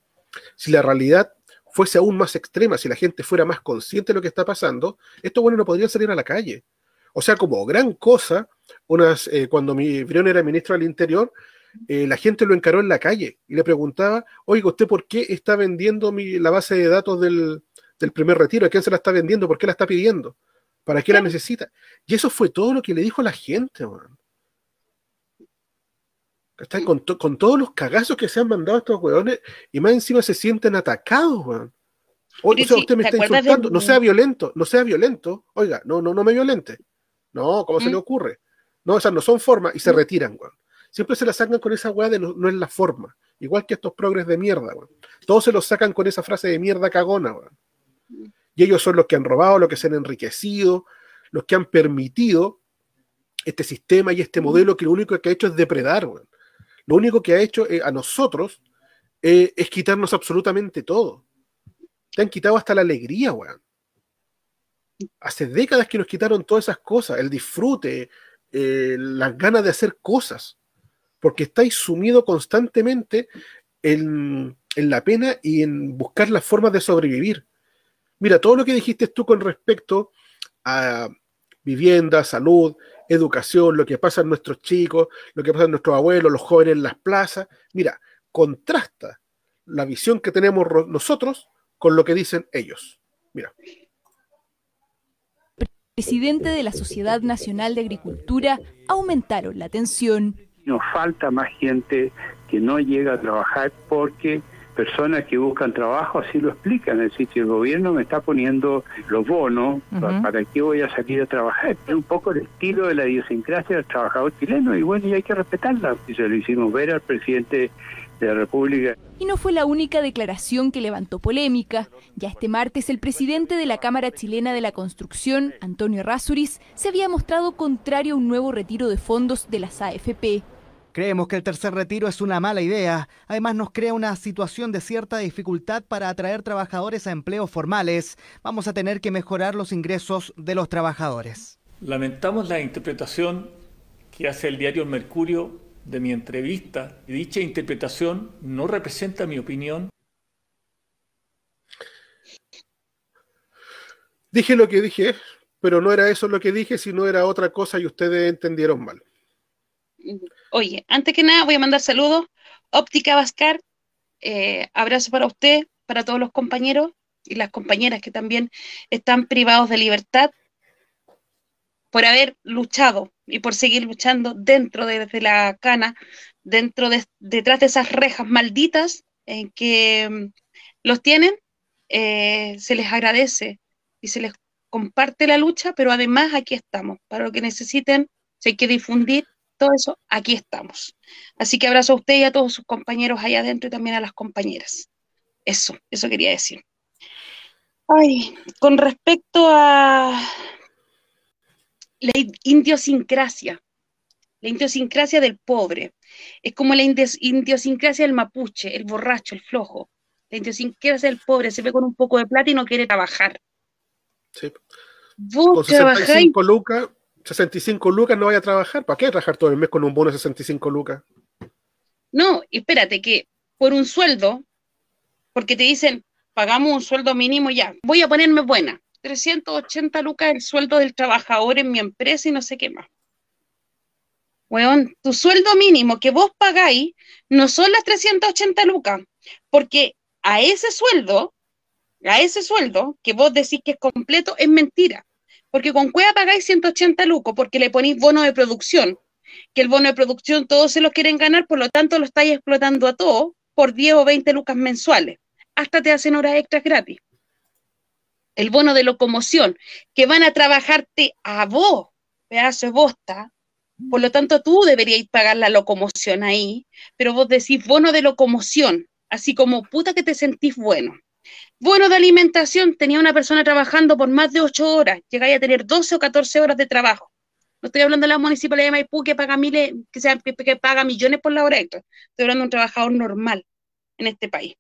si la realidad fuese aún más extrema, si la gente fuera más consciente de lo que está pasando, estos bueno no podrían salir a la calle. O sea, como gran cosa, unas, eh, cuando mi Brión era ministro del Interior, eh, la gente lo encaró en la calle y le preguntaba, oiga, ¿usted por qué está vendiendo la base de datos del, primer retiro? ¿A quién se la está vendiendo? ¿Por qué la está pidiendo? ¿Para qué la necesita? Y eso fue todo lo que le dijo la gente, man. Con, con, todos los cagazos que se han mandado estos weones y más encima se sienten atacados, weón. O, sea, usted me está insultando, no sea violento, no sea violento. Oiga, no, no, no me violente. No, ¿cómo se le ¿Mm? ocurre? No, esas no son formas y se ¿Mm? retiran, weón. Siempre se la sacan con esa weá de no, es la forma. Igual que estos progres de mierda, weón. Todos se los sacan con esa frase de mierda cagona, weón. Y ellos son los que han robado, los que se han enriquecido, los que han permitido este sistema y este modelo que lo único que ha hecho es depredar, weón. Lo único que ha hecho eh, a nosotros eh, es quitarnos absolutamente todo. Te han quitado hasta la alegría, weón. Hace décadas que nos quitaron todas esas cosas, el disfrute, eh, las ganas de hacer cosas, porque estáis sumido constantemente en, en, la pena y en buscar las formas de sobrevivir. Mira, todo lo que dijiste tú con respecto a vivienda, salud, educación, lo que pasa en nuestros chicos, lo que pasa en nuestros abuelos, los jóvenes en las plazas. Mira, contrasta la visión que tenemos nosotros con lo que dicen ellos. Mira. Presidente de la Sociedad Nacional de Agricultura aumentaron la tensión. Nos falta más gente que no llega a trabajar porque personas que buscan trabajo así lo explican, es decir, si el gobierno me está poniendo los bonos, ¿para qué voy a salir a trabajar? Es un poco el estilo de la idiosincrasia del trabajador chileno y bueno, y hay que respetarla. Y se lo hicimos ver al presidente de la República. Y no fue la única declaración que levantó polémica. Ya este martes el presidente de la Cámara Chilena de la Construcción, Antonio Rasuris, se había mostrado contrario a un nuevo retiro de fondos de las AFP. Creemos que el tercer retiro es una mala idea. Además nos crea una situación de cierta dificultad para atraer trabajadores a empleos formales. Vamos a tener que mejorar los ingresos de los trabajadores. Lamentamos la interpretación que hace el diario Mercurio de mi entrevista y dicha interpretación no representa mi opinión. Dije lo que dije, pero no era eso lo que dije, sino era otra cosa y ustedes entendieron mal. Oye, antes que nada voy a mandar saludos. Óptica Vascar, eh, abrazo para usted, para todos los compañeros y las compañeras que también están privados de libertad por haber luchado y por seguir luchando dentro de, la cana, dentro de, detrás de esas rejas malditas que mm, los tienen, eh, se les agradece y se les comparte la lucha, pero además aquí estamos, para lo que necesiten, si hay que difundir todo eso, aquí estamos. Así que abrazo a usted y a todos sus compañeros allá adentro y también a las compañeras. Eso, eso quería decir. Ay, con respecto a la idiosincrasia, la idiosincrasia del pobre, es como la idiosincrasia del mapuche, el borracho, el flojo. La idiosincrasia del pobre se ve con un poco de plata y no quiere trabajar. Sí. con 65 lucas, 65 lucas no vaya a trabajar. ¿Para qué trabajar todo el mes con un bono de 65 lucas? No, espérate, que por un sueldo, porque te dicen, pagamos un sueldo mínimo ya, voy a ponerme buena. 380 lucas el sueldo del trabajador en mi empresa y no sé qué más. Weón, tu sueldo mínimo que vos pagáis no son las 380 lucas, porque a ese sueldo, a ese sueldo que vos decís que es completo, es mentira. Porque con Cueva pagáis 180 lucas porque le ponéis bono de producción, que el bono de producción todos se lo quieren ganar, por lo tanto lo estáis explotando a todos por 10 o 20 lucas mensuales. Hasta te hacen horas extras gratis. El bono de locomoción, que van a trabajarte a vos, pedazo de bosta. Por lo tanto, tú deberíais pagar la locomoción ahí, pero vos decís bono de locomoción, así como puta que te sentís bueno. Bono de alimentación, tenía una persona trabajando por más de 8 horas, llegáis a tener 12 o 14 horas de trabajo. No estoy hablando de la municipalidad de Maipú que paga miles, que, sea, que paga millones por la hora. Estoy hablando de un trabajador normal en este país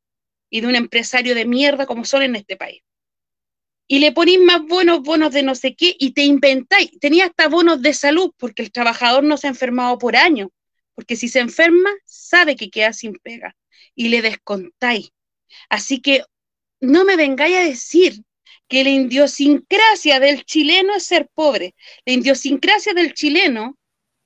y de un empresario de mierda como son en este país. Y le ponéis más bonos, bonos de no sé qué, y te inventáis. Tenía hasta bonos de salud, porque el trabajador no se ha enfermado por años. Porque si se enferma, sabe que queda sin pega. Y le descontáis. Así que no me vengáis a decir que la idiosincrasia del chileno es ser pobre. La idiosincrasia del chileno,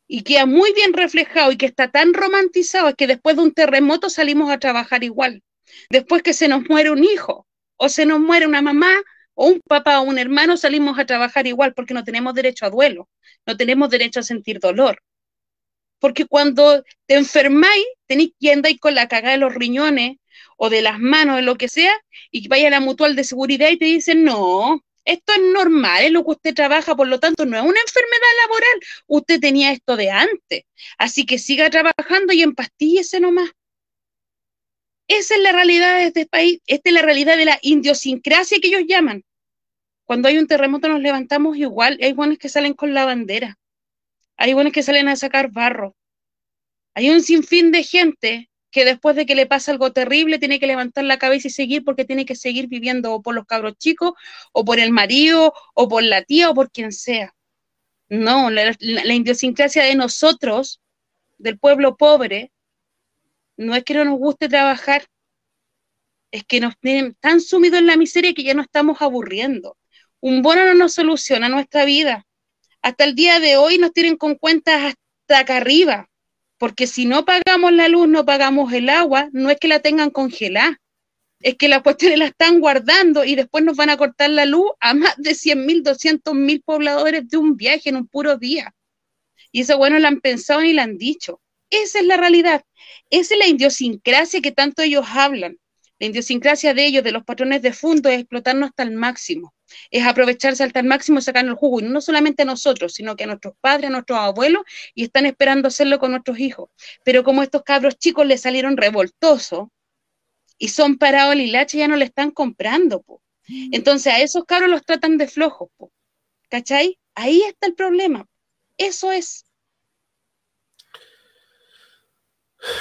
y queda muy bien reflejado y que está tan romantizado, es que después de un terremoto salimos a trabajar igual. Después que se nos muere un hijo o se nos muere una mamá o un papá o un hermano, salimos a trabajar igual porque no tenemos derecho a duelo, no tenemos derecho a sentir dolor. Porque cuando te enfermáis, tenéis que andar con la cagada de los riñones o de las manos, de lo que sea, y vaya a la mutual de seguridad y te dicen, no, esto es normal, es lo que usted trabaja, por lo tanto no es una enfermedad laboral, usted tenía esto de antes, así que siga trabajando y empastíllese nomás. Esa es la realidad de este país, esta es la realidad de la idiosincrasia que ellos llaman. Cuando hay un terremoto nos levantamos igual, hay buenos que salen con la bandera, hay buenos que salen a sacar barro, hay un sinfín de gente que después de que le pasa algo terrible tiene que levantar la cabeza y seguir porque tiene que seguir viviendo o por los cabros chicos, o por el marido, o por la tía, o por quien sea. No, la, idiosincrasia de nosotros, del pueblo pobre, no es que no nos guste trabajar, es que nos tienen tan sumidos en la miseria que ya no estamos aburriendo. Un bono no nos soluciona nuestra vida. Hasta el día de hoy nos tienen con cuentas hasta acá arriba porque si no pagamos la luz, no pagamos el agua, no es que la tengan congelada, es que las cuestiones la están guardando y después nos van a cortar la luz a más de 100 mil, 200 mil pobladores de un viaje en un puro día. Y eso, bueno, lo han pensado y lo han dicho. Esa es la realidad. Esa es la idiosincrasia que tanto ellos hablan. La idiosincrasia de ellos, de los patrones de fondo, es explotarnos hasta el máximo es aprovecharse hasta el máximo, sacar el jugo, y no solamente a nosotros, sino que a nuestros padres, a nuestros abuelos, y están esperando hacerlo con nuestros hijos. Pero como estos cabros chicos les salieron revoltosos y son parados el hilache, ya no le están comprando. Entonces a esos cabros los tratan de flojos. ¿Cachai? Ahí está el problema. Eso es.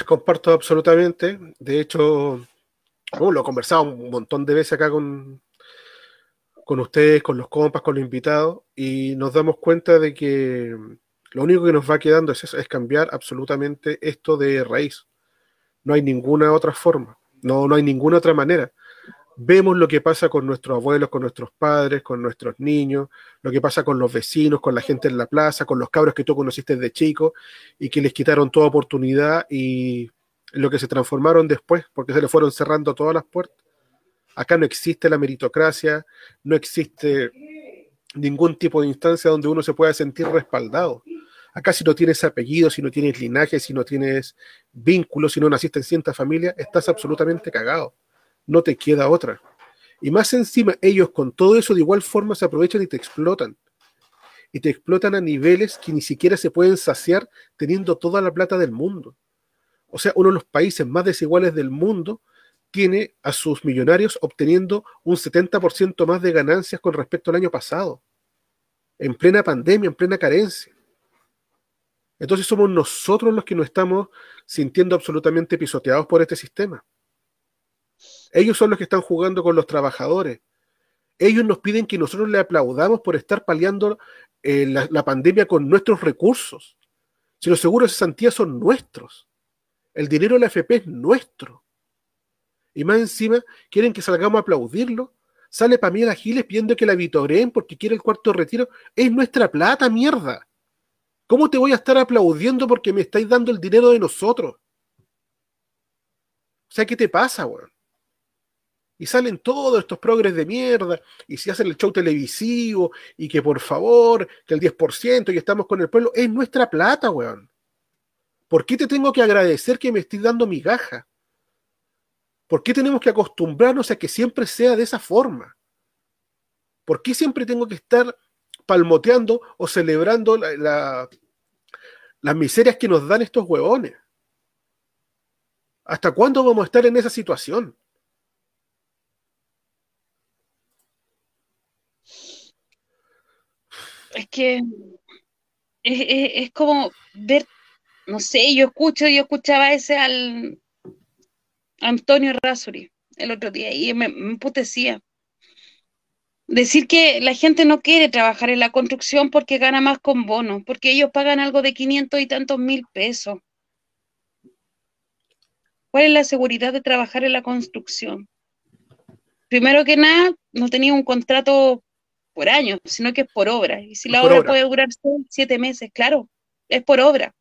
Comparto absolutamente. De hecho, uh, lo he conversado un montón de veces acá con, con ustedes, con los compas, con los invitados, y nos damos cuenta de que lo único que nos va quedando es, es cambiar absolutamente esto de raíz. No hay ninguna otra forma, no, no hay ninguna otra manera. Vemos lo que pasa con nuestros abuelos, con nuestros padres, con nuestros niños, lo que pasa con los vecinos, con la gente en la plaza, con los cabros que tú conociste de chico y que les quitaron toda oportunidad y lo que se transformaron después, porque se le fueron cerrando todas las puertas. Acá no existe la meritocracia, no existe ningún tipo de instancia donde uno se pueda sentir respaldado. Acá si no tienes apellido, si no tienes linaje, si no tienes vínculos, si no naciste en cierta familia, estás absolutamente cagado. No te queda otra. Y más encima, ellos con todo eso de igual forma se aprovechan y te explotan. Y te explotan a niveles que ni siquiera se pueden saciar teniendo toda la plata del mundo. O sea, uno de los países más desiguales del mundo tiene a sus millonarios obteniendo un 70% más de ganancias con respecto al año pasado, en plena pandemia, en plena carencia. Entonces somos nosotros los que nos estamos sintiendo absolutamente pisoteados por este sistema. Ellos son los que están jugando con los trabajadores. Ellos nos piden que nosotros le aplaudamos por estar paliando eh, la, pandemia con nuestros recursos. Si los seguros de cesantía son nuestros. El dinero de la FP es nuestro. Y más encima, quieren que salgamos a aplaudirlo. Sale Pamela Giles pidiendo que la vitoreen porque quiere el cuarto retiro. Es nuestra plata, mierda. ¿Cómo te voy a estar aplaudiendo porque me estáis dando el dinero de nosotros? O sea, ¿qué te pasa, weón? Y salen todos estos progres de mierda, y si hacen el show televisivo, y que por favor, que el 10% y estamos con el pueblo, es nuestra plata, weón. ¿Por qué te tengo que agradecer que me estés dando mi gaja? ¿Por qué tenemos que acostumbrarnos a que siempre sea de esa forma? ¿Por qué siempre tengo que estar palmoteando o celebrando las miserias que nos dan estos huevones? ¿Hasta cuándo vamos a estar en esa situación? Es que es, como ver, no sé, yo escucho, yo escuchaba ese al Antonio Rasuri el otro día y me, me emputecía. Decir que la gente no quiere trabajar en la construcción porque gana más con bonos, porque ellos pagan algo de 500 y tantos mil pesos. ¿Cuál es la seguridad de trabajar en la construcción? Primero que nada, no tenía un contrato por año, sino que es por obra. Y si la obra, puede durar siete meses, claro, es por obra.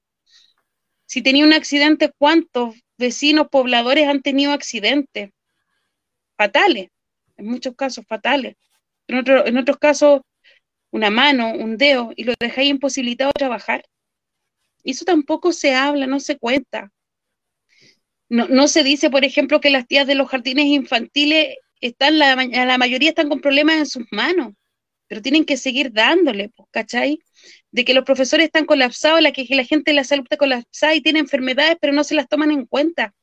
Si tenía un accidente, ¿cuántos vecinos, pobladores han tenido accidentes? Fatales, en muchos casos fatales. En, otro, en otros casos, una mano, un dedo, y lo dejáis imposibilitado de trabajar. Y eso tampoco se habla, no se cuenta. No, no se dice, por ejemplo, que las tías de los jardines infantiles están, la, la mayoría están con problemas en sus manos, pero tienen que seguir dándole, ¿cachai? De que los profesores están colapsados, la que la gente de la salud está colapsada y tiene enfermedades, pero no se las toman en cuenta.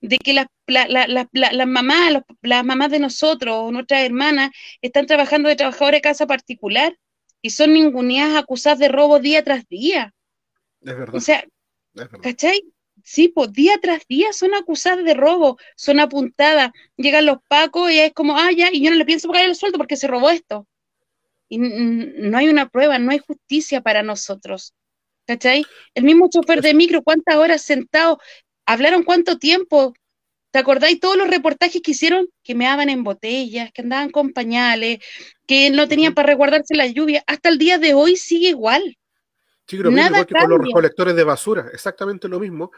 De que las la, mamás, las mamás de nosotros o nuestras hermanas están trabajando de trabajadores de casa particular y son ninguneadas acusadas de robo día tras día. Es verdad. O sea, ¿cachai? Sí, pues día tras día son acusadas de robo, son apuntadas, llegan los pacos y es como, ah, ya, y yo no le pienso pagar el sueldo porque se robó esto. Y no hay una prueba, no hay justicia para nosotros. ¿Cachai? El mismo chofer de micro, ¿cuántas horas sentado? ¿Hablaron cuánto tiempo? ¿Te acordáis todos los reportajes que hicieron? Que meaban en botellas, que andaban con pañales, que no tenían para resguardarse la lluvia. Hasta el día de hoy sigue igual. Sí, lo mismo, igual que con los recolectores de basura, exactamente lo mismo.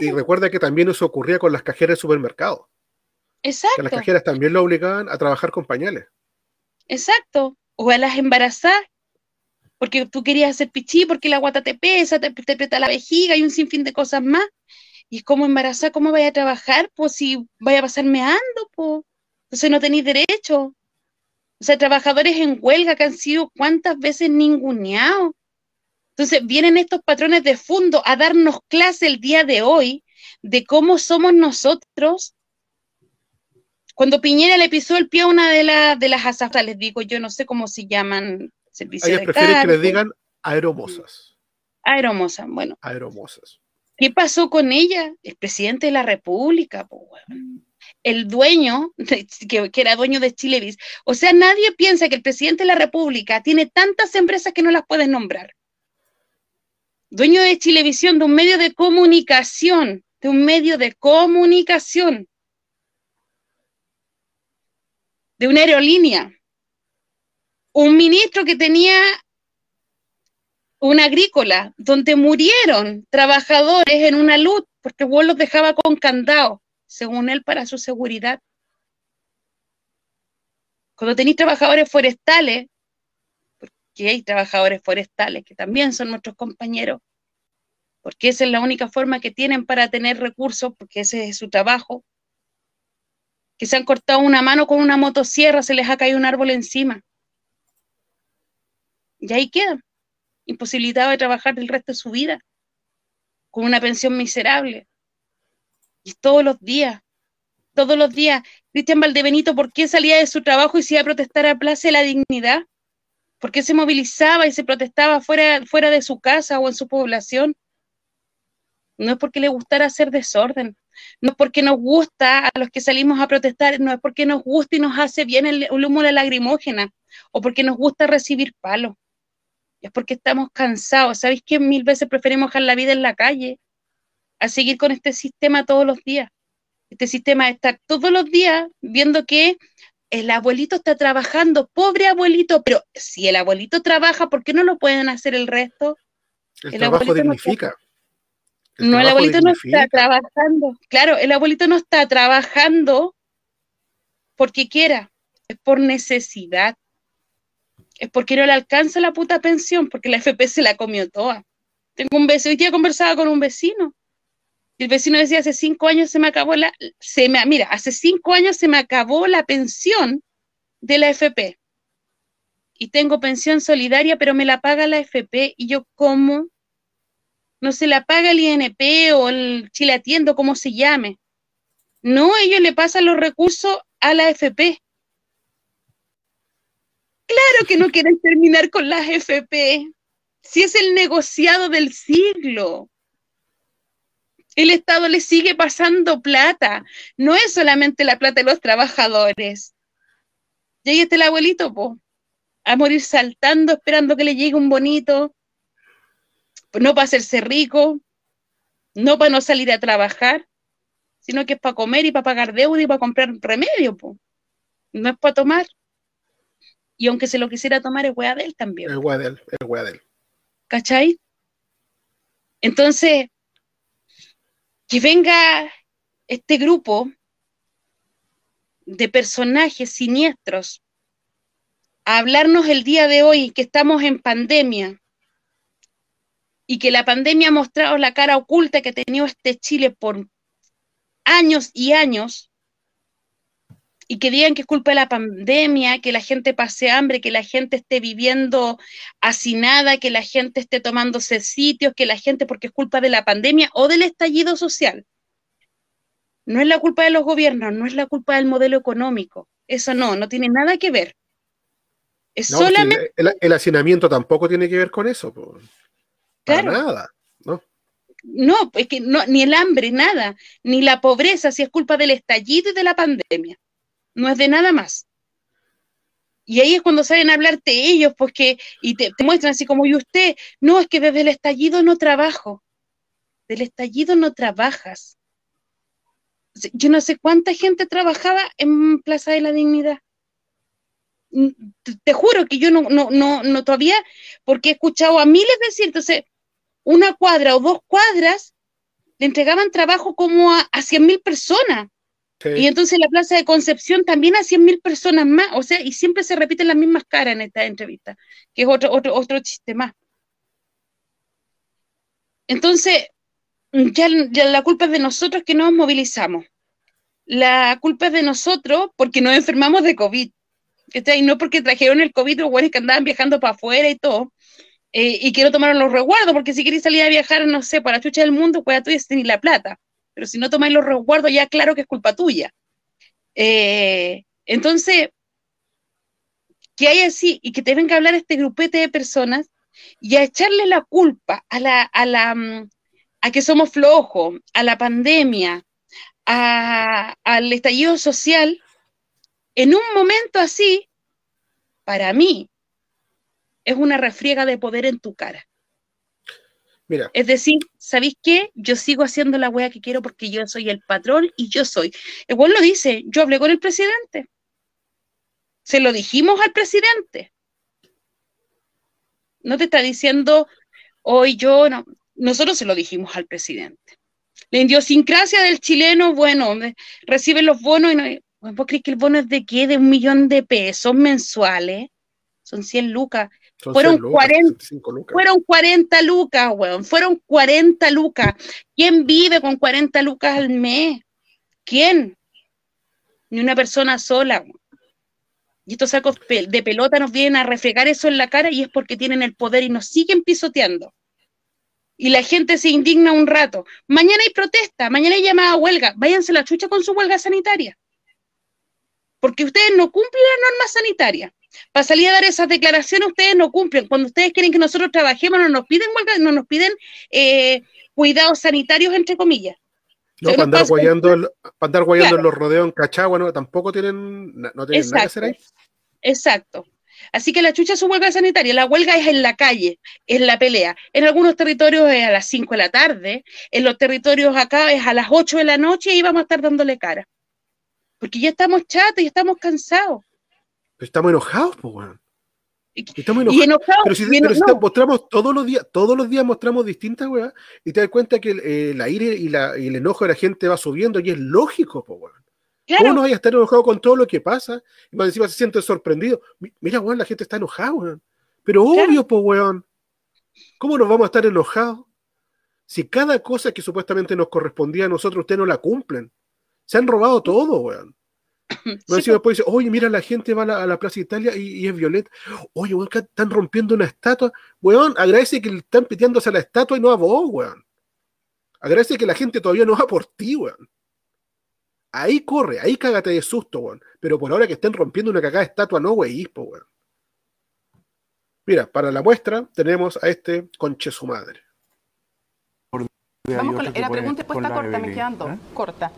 Y recuerda que también eso ocurría con las cajeras de supermercado. Exacto. Que las cajeras también lo obligaban a trabajar con pañales. Exacto. O a las embarazadas, porque tú querías hacer pichí, porque la guata te pesa, te, te aprieta la vejiga y un sinfín de cosas más. Y como embarazada, ¿cómo vaya a trabajar? Pues si vaya a pasar meando, pues. Entonces no tenéis derecho. O sea, trabajadores en huelga que han sido cuántas veces ninguneados entonces vienen estos patrones de fondo a darnos clase el día de hoy de cómo somos nosotros. Cuando Piñera le pisó el pie a una de, de las azafras, les digo, yo no sé cómo se llaman servicios Ellos prefieren que les digan aeromosas. Aeromosas, bueno. Aeromosas. ¿Qué pasó con ella? El presidente de la República, el dueño, que, que, era dueño de Chilevis. O sea, nadie piensa que el presidente de la República tiene tantas empresas que no las puedes nombrar dueño de Chilevisión, de un medio de comunicación, de un medio de comunicación, de una aerolínea, un ministro que tenía una agrícola, donde murieron trabajadores en una luz, porque vos los dejaba con candado, según él, para su seguridad. Cuando tenéis trabajadores forestales, que hay trabajadores forestales que también son nuestros compañeros, porque esa es la única forma que tienen para tener recursos, porque ese es su trabajo, que se han cortado una mano con una motosierra, se les ha caído un árbol encima. Y ahí quedan, imposibilitados de trabajar el resto de su vida, con una pensión miserable. Y todos los días, todos los días, Cristian Valdebenito, ¿por qué salía de su trabajo y se iba a protestar a Plaza de la Dignidad? ¿Por qué se movilizaba y se protestaba fuera, fuera de su casa o en su población? No es porque le gustara hacer desorden, no es porque nos gusta a los que salimos a protestar, no es porque nos gusta y nos hace bien el, humo de la lagrimógena, o porque nos gusta recibir palos, es porque estamos cansados. ¿Sabéis que mil veces preferimos dejar la vida en la calle a seguir con este sistema todos los días? Este sistema de estar todos los días viendo que el abuelito está trabajando, pobre abuelito, pero si el abuelito trabaja, ¿por qué no lo pueden hacer el resto? El, trabajo dignifica. No, el, abuelito no está trabajando. Claro, el abuelito no está trabajando porque quiera, es por necesidad. Es porque no le alcanza la puta pensión, porque la FP se la comió toda. Tengo un vecino, hoy día conversaba con un vecino. Y el vecino decía, hace cinco años se me acabó la, se me, mira, hace cinco años se me acabó la pensión de la FP. Y tengo pensión solidaria, pero me la paga la FP. Y yo, ¿cómo? No se la paga el INP o el Chile Atiendo, como se llame. No, ellos le pasan los recursos a la FP. Claro que no quieren terminar con las FP. Si es el negociado del siglo. El Estado le sigue pasando plata. No es solamente la plata de los trabajadores. Está el abuelito, po, a morir saltando, esperando que le llegue un bonito, no para hacerse rico, no para no salir a trabajar, sino que es para comer y para pagar deuda y para comprar remedio, no es para tomar. Y aunque se lo quisiera tomar, es hueá de él también. Es hueá de él, es hueá de él. ¿Cachai? Entonces, que venga este grupo de personajes siniestros a hablarnos el día de hoy que estamos en pandemia, y que la pandemia ha mostrado la cara oculta que ha tenido este Chile por años y años, y que digan que es culpa de la pandemia, que la gente pase hambre, que la gente esté viviendo hacinada, que la gente esté tomándose sitios, que la gente, porque es culpa de la pandemia o del estallido social. No es la culpa de los gobiernos, no es la culpa del modelo económico. Eso no, no tiene nada que ver. Es solamente... El, hacinamiento tampoco tiene que ver con eso. Claro. nada, ¿no? No, es que no, ni el hambre, nada, ni la pobreza, si es culpa del estallido y de la pandemia. No es de nada más. Y ahí es cuando salen a hablarte ellos, porque, y te, muestran así como, y usted, no, es que desde el estallido no trabajo. Del estallido no trabajas. Yo no sé cuánta gente trabajaba en Plaza de la Dignidad te, juro que yo no, no, no, no todavía, porque he escuchado a miles decir, entonces, una cuadra o dos cuadras le entregaban trabajo como a, a mil personas. Y entonces la Plaza de Concepción también a cien mil personas más. O sea, y siempre se repiten las mismas caras en esta entrevista, que es otro, otro, otro chiste más. Entonces, ya, la culpa es de nosotros que nos movilizamos. La culpa es de nosotros porque nos enfermamos de COVID. Y no porque trajeron el COVID los güeyes que andaban viajando para afuera y todo, eh, y quiero tomar los resguardos, porque si queréis salir a viajar, no sé, para chucha del mundo, pues tú ya tenéis la plata. Pero si no tomáis los resguardos, ya claro que es culpa tuya. Eh, entonces, que hay así y que te venga a hablar este grupete de personas y a echarle la culpa a la, a la mm, a que somos flojos, a la pandemia, al estallido social, en un momento así, para mí, es una refriega de poder en tu cara. Mira. Es decir, ¿sabéis qué? Yo sigo haciendo la wea que quiero porque yo soy el patrón y yo soy. Igual lo dice, yo hablé con el presidente. Se lo dijimos al presidente. No te está diciendo hoy yo, no. Nosotros se lo dijimos al presidente. La idiosincrasia del chileno, bueno, recibe los bonos y no. ¿Vos crees que el bono es de qué? De un millón de pesos mensuales. Son 100 lucas fueron, 40, fueron 40 lucas, weón. Fueron 40 lucas. ¿Quién vive con 40 lucas al mes? ¿Quién? Ni una persona sola. Y estos sacos de pelota nos vienen a refregar eso en la cara y es porque tienen el poder y nos siguen pisoteando. Y la gente se indigna un rato. Mañana hay protesta, mañana hay llamada a huelga. Váyanse la chucha con su huelga sanitaria. Porque ustedes no cumplen las normas sanitarias. Para salir a dar esas declaraciones ustedes no cumplen. Cuando ustedes quieren que nosotros trabajemos, no nos piden huelga, no nos piden eh, cuidados sanitarios, entre comillas. No, para andar, guayando, en los rodeos en Cachagua, no, tampoco tienen, no tienen nada que hacer ahí. Exacto. Así que la chucha es su huelga sanitaria. La huelga es en la calle, es la pelea. En algunos territorios es a las 5 de la tarde, en los territorios acá es a las 8 de la noche y vamos a estar dándole cara. Porque ya estamos chatos y estamos cansados. Estamos enojados, pues, weón. Estamos enojados. pero si, mostramos todos los días, todos los días mostramos distintas weas, y te das cuenta que el, el aire y, la, y, el enojo de la gente va subiendo, y es lógico, pues, weón. ¿Cómo no vaya a estar enojado con todo lo que pasa? Y más encima se siente sorprendido. Mira, weón, la gente está enojada, weón. Pero obvio, pues, weón. ¿Cómo nos vamos a estar enojados? Si cada cosa que supuestamente nos correspondía a nosotros, ustedes no la cumplen. Se han robado todo, weón. *coughs* No encima después dice, oye, mira, la gente va a la, Plaza Italia y, es violeta. Oye, weón, están rompiendo una estatua. Weón, agradece que le están piteándose a la estatua y no a vos, weón. Agradece que la gente todavía no va por ti, weón. Ahí corre, ahí cágate de susto, weón. Pero por ahora que estén rompiendo una cagada estatua, no, wey, weón. Mira, para la muestra tenemos a este conche su madre. Vamos con la, pregunta respuesta corta, me quedan dos, ¿eh? corta.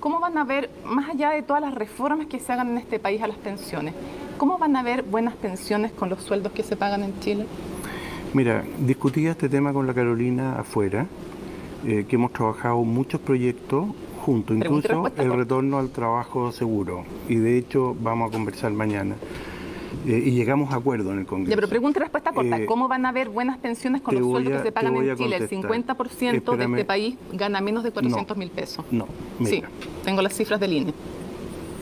¿Cómo van a ver, más allá de todas las reformas que se hagan en este país a las pensiones, cómo van a ver buenas pensiones con los sueldos que se pagan en Chile? Mira, discutí este tema con la Carolina afuera, eh, que hemos trabajado muchos proyectos juntos, incluso el retorno al trabajo seguro. Y de hecho vamos a conversar mañana. Eh, y llegamos a acuerdo en el Congreso. pero pregunta y respuesta corta. Eh, ¿Cómo van a haber buenas pensiones con los sueldos que se pagan en Chile? El 50% de este país gana menos de 400 mil pesos. No, Sí, tengo las cifras del INE.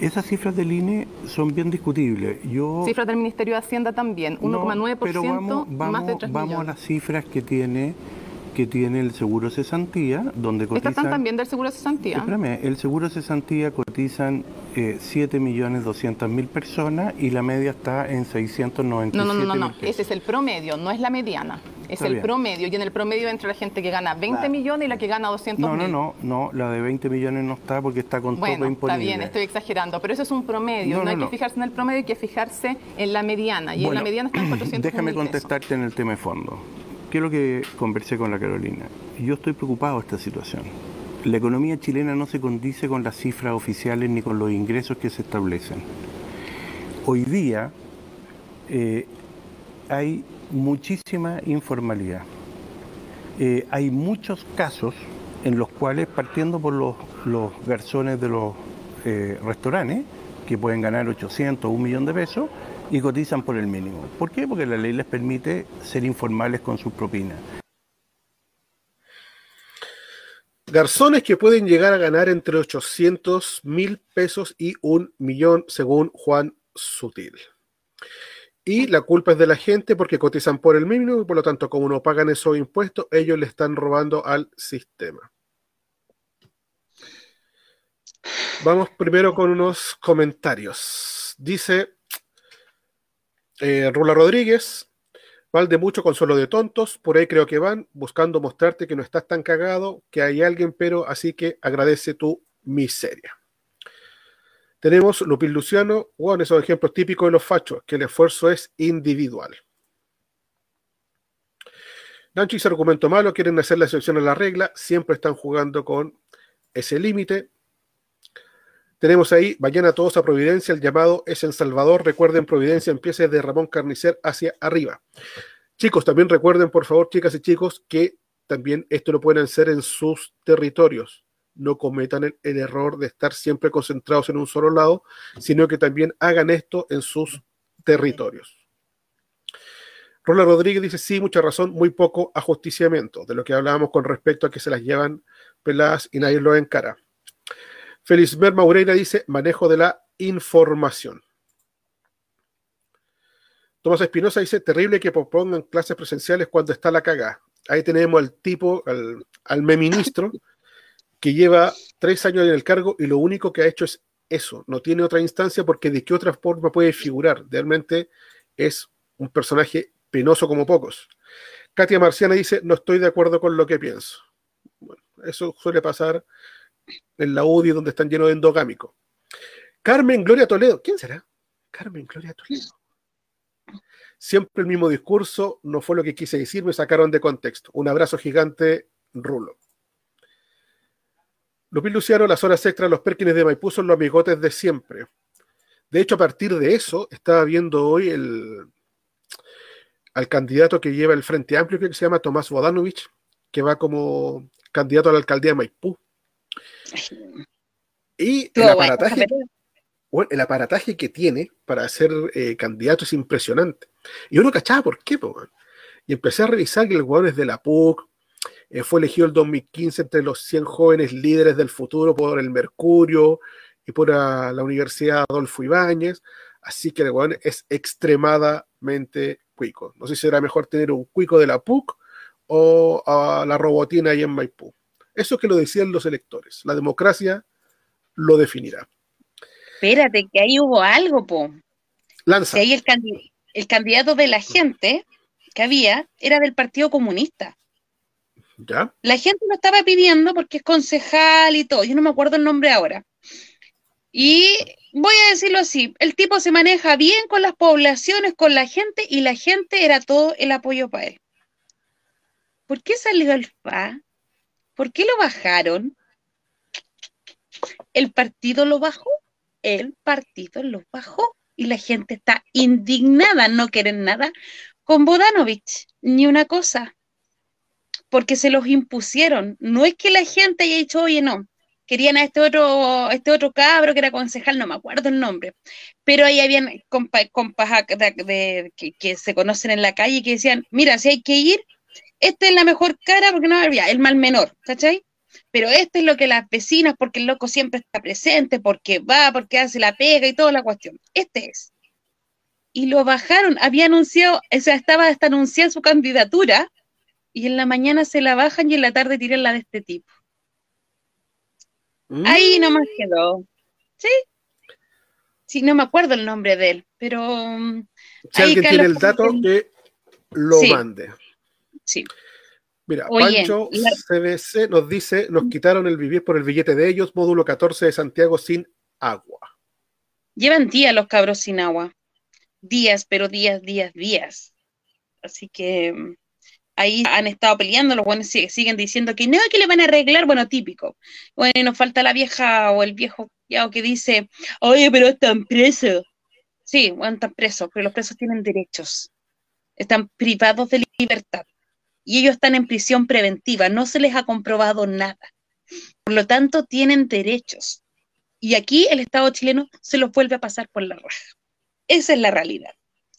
Esas cifras del INE son bien discutibles. Yo, cifras del Ministerio de Hacienda también, 1,9% más de 3 Vamos a las cifras que tiene que tiene el seguro cesantía, donde cotizan... ¿Están también del seguro cesantía? Espérame, el seguro cesantía cotizan eh, 7.200.000 personas y la media está en 697 No, no, no, no, no. ese es el promedio, no es la mediana. Es el promedio y en el promedio entra la gente que gana 20 millones y la que gana 200 No, no, no, no, la de 20 millones no está porque está con todo imponible. está bien, estoy exagerando, pero eso es un promedio, no, hay que fijarse en el promedio, hay que fijarse en la mediana y en la mediana están 400 Déjame contestarte en el tema de fondo. ¿Qué es lo que conversé con la Carolina? Yo estoy preocupado de esta situación. La economía chilena no se condice con las cifras oficiales ni con los ingresos que se establecen. Hoy día eh, hay muchísima informalidad. Eh, hay muchos casos en los cuales, partiendo por los, garzones de los eh, restaurantes, que pueden ganar 800 o un millón de pesos, y cotizan por el mínimo. ¿Por qué? Porque la ley les permite ser informales con sus propinas. Garzones que pueden llegar a ganar entre 800 mil pesos y un millón, según Juan Sutil. Y la culpa es de la gente porque cotizan por el mínimo y por lo tanto, como no pagan esos impuestos, ellos le están robando al sistema. Vamos primero con unos comentarios. Dice eh, Rula Rodríguez, de mucho consuelo de tontos, por ahí creo que van, buscando mostrarte que no estás tan cagado, que hay alguien, pero así que agradece tu miseria. Tenemos Lupil Luciano, bueno, esos ejemplos típicos de los fachos, que el esfuerzo es individual. Nanchi dice argumento malo, quieren hacer la excepción a la regla, siempre están jugando con ese límite. Tenemos ahí, vayan a todos a Providencia, el llamado es en Salvador. Recuerden, Providencia empieza de Ramón Carnicer hacia arriba. Chicos, también recuerden, por favor, chicas y chicos, que también esto lo pueden hacer en sus territorios. No cometan el, error de estar siempre concentrados en un solo lado, sino que también hagan esto en sus territorios. Rola Rodríguez dice, sí, mucha razón, muy poco ajusticiamiento, de lo que hablábamos con respecto a que se las llevan peladas y nadie lo encara. Felismer Maureira dice manejo de la información. Tomás Espinosa dice terrible que propongan clases presenciales cuando está la cagada. Ahí tenemos al tipo, al, al meministro, *laughs* que lleva tres años en el cargo y lo único que ha hecho es eso. No tiene otra instancia porque de qué otra forma puede figurar. Realmente es un personaje penoso como pocos. Katia Marciana dice, no estoy de acuerdo con lo que pienso. Bueno, eso suele pasar en la UDI donde están llenos de endogámicos. Carmen Gloria Toledo, ¿quién será? Carmen Gloria Toledo. Siempre el mismo discurso, no fue lo que quise decir, me sacaron de contexto. Un abrazo gigante, Rulo. Lupín Luciano, las horas extras, los Perkins de Maipú son los amigotes de siempre. De hecho, a partir de eso, estaba viendo hoy el, al candidato que lleva el Frente Amplio, que se llama Tomás Bodanovich, que va como candidato a la alcaldía de Maipú. Y el aparataje, el aparataje que tiene para ser eh, candidato es impresionante. Y uno cachaba por qué, Y empecé a revisar que el weón es de la PUC, eh, fue elegido el 2015 entre los 100 jóvenes líderes del futuro por el Mercurio y por la, Universidad Adolfo Ibáñez. Así que el weón es extremadamente cuico. No sé si será mejor tener un cuico de la PUC o a la robotina ahí en Maipú. Eso es que lo decían los electores. La democracia lo definirá. Espérate, que ahí hubo algo, po. Lanza. Que ahí el, el candidato de la gente que había era del Partido Comunista. ¿Ya? La gente lo estaba pidiendo porque es concejal y todo. Yo no me acuerdo el nombre ahora. Y voy a decirlo así, el tipo se maneja bien con las poblaciones, con la gente, y la gente era todo el apoyo para él. ¿Por qué salió el FA? ¿Por qué lo bajaron? ¿El partido lo bajó? El partido lo bajó. Y la gente está indignada, no quieren nada con Bodanovich, ni una cosa. Porque se los impusieron. No es que la gente haya dicho, oye, no, querían a este otro, este otro cabro que era concejal, no me acuerdo el nombre, pero ahí habían compas de, que, se conocen en la calle que decían, mira, si hay que ir, esta es la mejor cara porque no había, el mal menor, ¿cachai? Pero este es lo que las vecinas, porque el loco siempre está presente, porque va, porque hace la pega y toda la cuestión. Este es. Y lo bajaron, había anunciado, o sea, estaba hasta anunciar su candidatura, y en la mañana se la bajan y en la tarde tiran la de este tipo. Ahí nomás mm. quedó. ¿Sí? Sí, no me acuerdo el nombre de él, pero. Mm, si alguien tiene el dato, que lo mande. Sí. Mira, Pancho CBC nos dice: nos quitaron el vivir por el billete de ellos, módulo 14 de Santiago sin agua. Llevan días los cabros sin agua. Días, pero días, días, días. Así que mm, ahí han estado peleando, los buenos siguen diciendo que no, que le van a arreglar, bueno, típico. Bueno, y nos falta la vieja o el viejo que dice, oye, pero están presos. Sí, bueno, están presos, pero los presos tienen derechos. Están privados de libertad. Y ellos están en prisión preventiva, no se les ha comprobado nada. Por lo tanto, tienen derechos. Y aquí el Estado chileno se los vuelve a pasar por la raja. Esa es la realidad.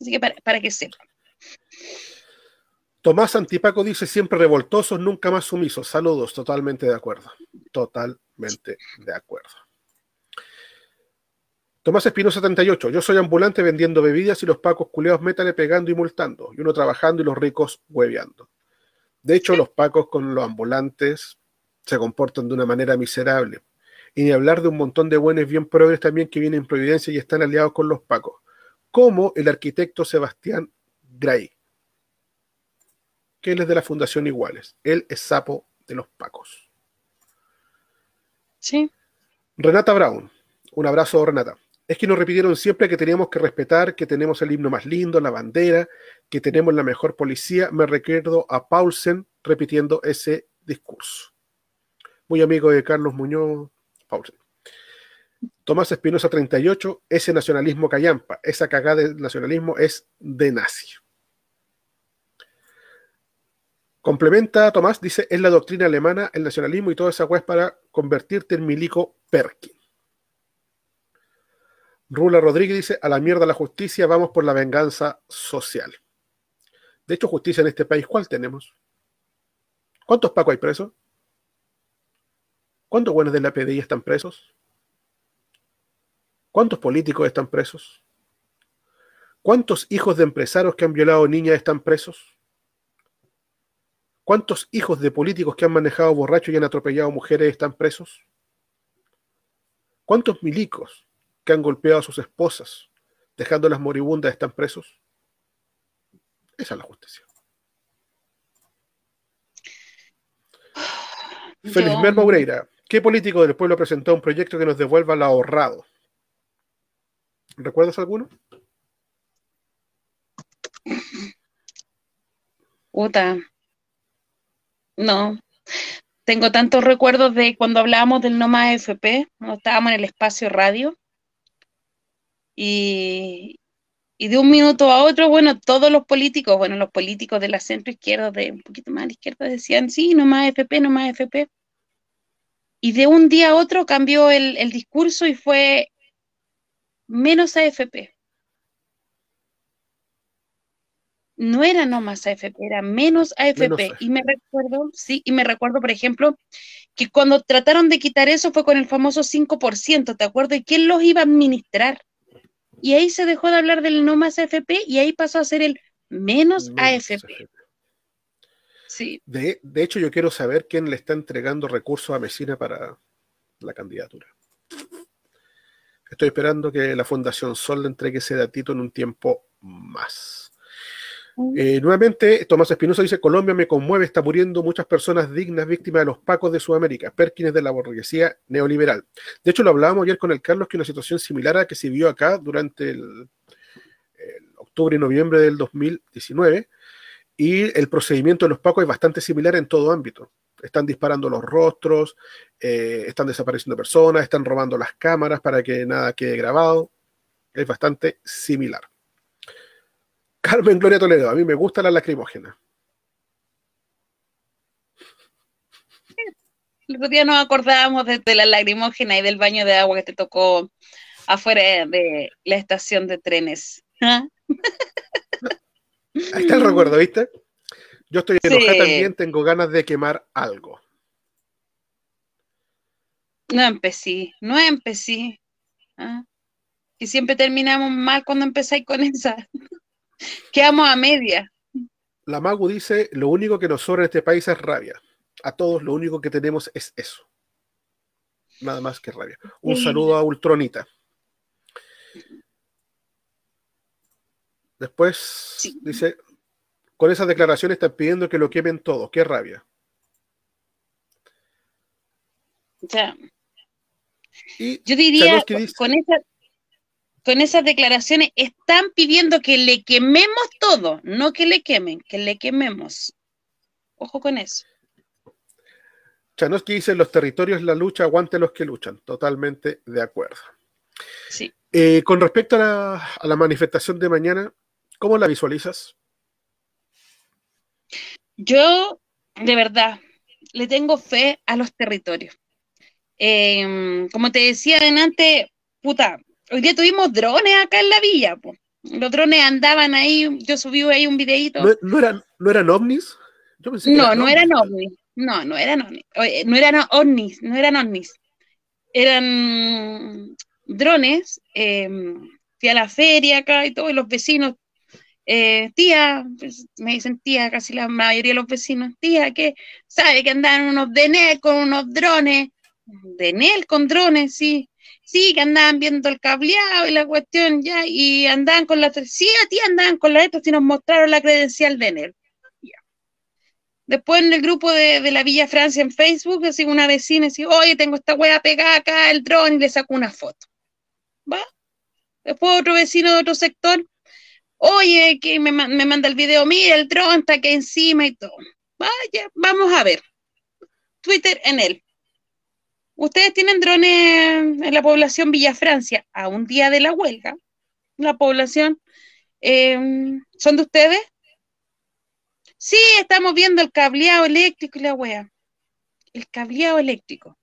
Así que para, para que sepan. Tomás Antipaco dice siempre revoltosos, nunca más sumisos. Saludos, totalmente de acuerdo. Totalmente de acuerdo. Tomás Espino 78. Yo soy ambulante vendiendo bebidas y los pacos culeados métale pegando y multando. Y uno trabajando y los ricos hueveando. De hecho, los pacos con los ambulantes se comportan de una manera miserable. Y ni hablar de un montón de buenos bien progres también que vienen en Providencia y están aliados con los pacos. Como el arquitecto Sebastián Gray que él es de la Fundación Iguales. Él es sapo de los Pacos. Sí. Renata Brown. Un abrazo, Renata. Es que nos repitieron siempre que teníamos que respetar, que tenemos el himno más lindo, la bandera, que tenemos la mejor policía. Me recuerdo a Paulsen repitiendo ese discurso. Muy amigo de Carlos Muñoz, Paulsen. Tomás Espinosa 38, ese nacionalismo callampa, esa cagada de nacionalismo es de nazi. Complementa Tomás, dice, es la doctrina alemana, el nacionalismo y toda esa es para convertirte en milico Perkin. Rula Rodríguez dice, a la mierda la justicia, vamos por la venganza social. De hecho, justicia en este país, ¿cuál tenemos? ¿Cuántos pacos hay presos? ¿Cuántos buenos de la PDI están presos? ¿Cuántos políticos están presos? ¿Cuántos hijos de empresarios que han violado niñas están presos? ¿Cuántos hijos de políticos que han manejado borrachos y han atropellado mujeres están presos? ¿Cuántos milicos que han golpeado a sus esposas, dejándolas moribundas, están presos? Esa es la justicia. Feliz Moureira. ¿Qué político del pueblo presentó un proyecto que nos devuelva lo ahorrado? ¿Recuerdas alguno? Puta, no. tengo tantos recuerdos de cuando hablábamos del No Más FP, cuando estábamos en el espacio radio. Y, y de un minuto a otro, bueno, todos los políticos, bueno, los políticos de la centro izquierda, de un poquito más a la izquierda, decían, sí, no más FP, no más FP. Y de un día a otro cambió el, el discurso y fue menos AFP. no era no más AFP, era menos AFP. Y me recuerdo, sí, y me recuerdo, por ejemplo, que cuando trataron de quitar eso fue con el famoso 5%, ¿te acuerdas? ¿Y quién los iba a administrar? Y ahí se dejó de hablar del no más AFP y ahí pasó a ser el menos, AFP. Sí. De, de, hecho, yo quiero saber quién le está entregando recursos a Mesina para la candidatura. Estoy esperando que la Fundación Sol le entregue ese datito en un tiempo más. Eh, nuevamente, Tomás Espinosa dice, Colombia me conmueve, está muriendo muchas personas dignas víctimas de los pacos de Sudamérica, Perkins de la burguesía neoliberal. De hecho, lo hablábamos ayer con el Carlos, que una situación similar a la que se vio acá durante el, octubre y noviembre del 2019, y el procedimiento de los pacos es bastante similar en todo ámbito. Están disparando los rostros, eh, están desapareciendo personas, están robando las cámaras para que nada quede grabado. Es bastante similar. Carmen Gloria Toledo, a mí me gusta la lacrimógena. El otro día nos acordábamos de, la lacrimógena y del baño de agua que te tocó afuera de la estación de trenes. ¿Ah? Ahí está el recuerdo, ¿viste? Yo estoy enojada también, tengo ganas de quemar algo. No empecé, no empecé. ¿Ah? Y siempre terminamos mal cuando empezáis con esa. Quedamos a media. La Magu dice, lo único que nos sobra en este país es rabia. A todos lo único que tenemos es eso. Nada más que rabia. Un saludo a Ultronita. Después dice, con esas declaraciones están pidiendo que lo quemen todo. Qué rabia. Yo diría, con esa, con esas declaraciones están pidiendo que le quememos todo, no que le quemen, que le quememos. Ojo con eso. Chanoski dice, los territorios, la lucha, aguante los que luchan. Totalmente de acuerdo. Sí. Eh, con respecto a la, manifestación de mañana, ¿cómo la visualizas? Yo, de verdad, le tengo fe a los territorios. Em, como te decía antes, puta, Hoy día tuvimos drones acá en la villa, Los drones andaban ahí, yo subí ahí un videito. ¿No, eran, ¿no eran ovnis? no, no eran ovnis. No, no eran ovnis. no eran ovnis, no eran ovnis. Eran drones. Em, fui a la feria acá y todos los vecinos, eh, tía, pues, me dicen tía, casi la mayoría de los vecinos, tía, que sabe que andaban unos de con unos drones, de con drones, sí, sí, que andaban viendo el cableado y la cuestión ya, y andaban con la, sí, a ti andaban con la esto, y nos mostraron la credencial de él. Después en el grupo de, la Villa Francia en Facebook, así una vecina dice, oye, tengo esta wea pegada acá, el dron, y le saco una foto. ¿Va? Después otro vecino de otro sector, oye, que me, me manda el video, mira, el dron está aquí encima y todo. Vaya, vamos a ver. Twitter en él. Ustedes tienen drones en la población Villa Francia a un día de la huelga. La población, em, ¿son de ustedes? Sí, estamos viendo el cableado eléctrico y la wea. El cableado eléctrico.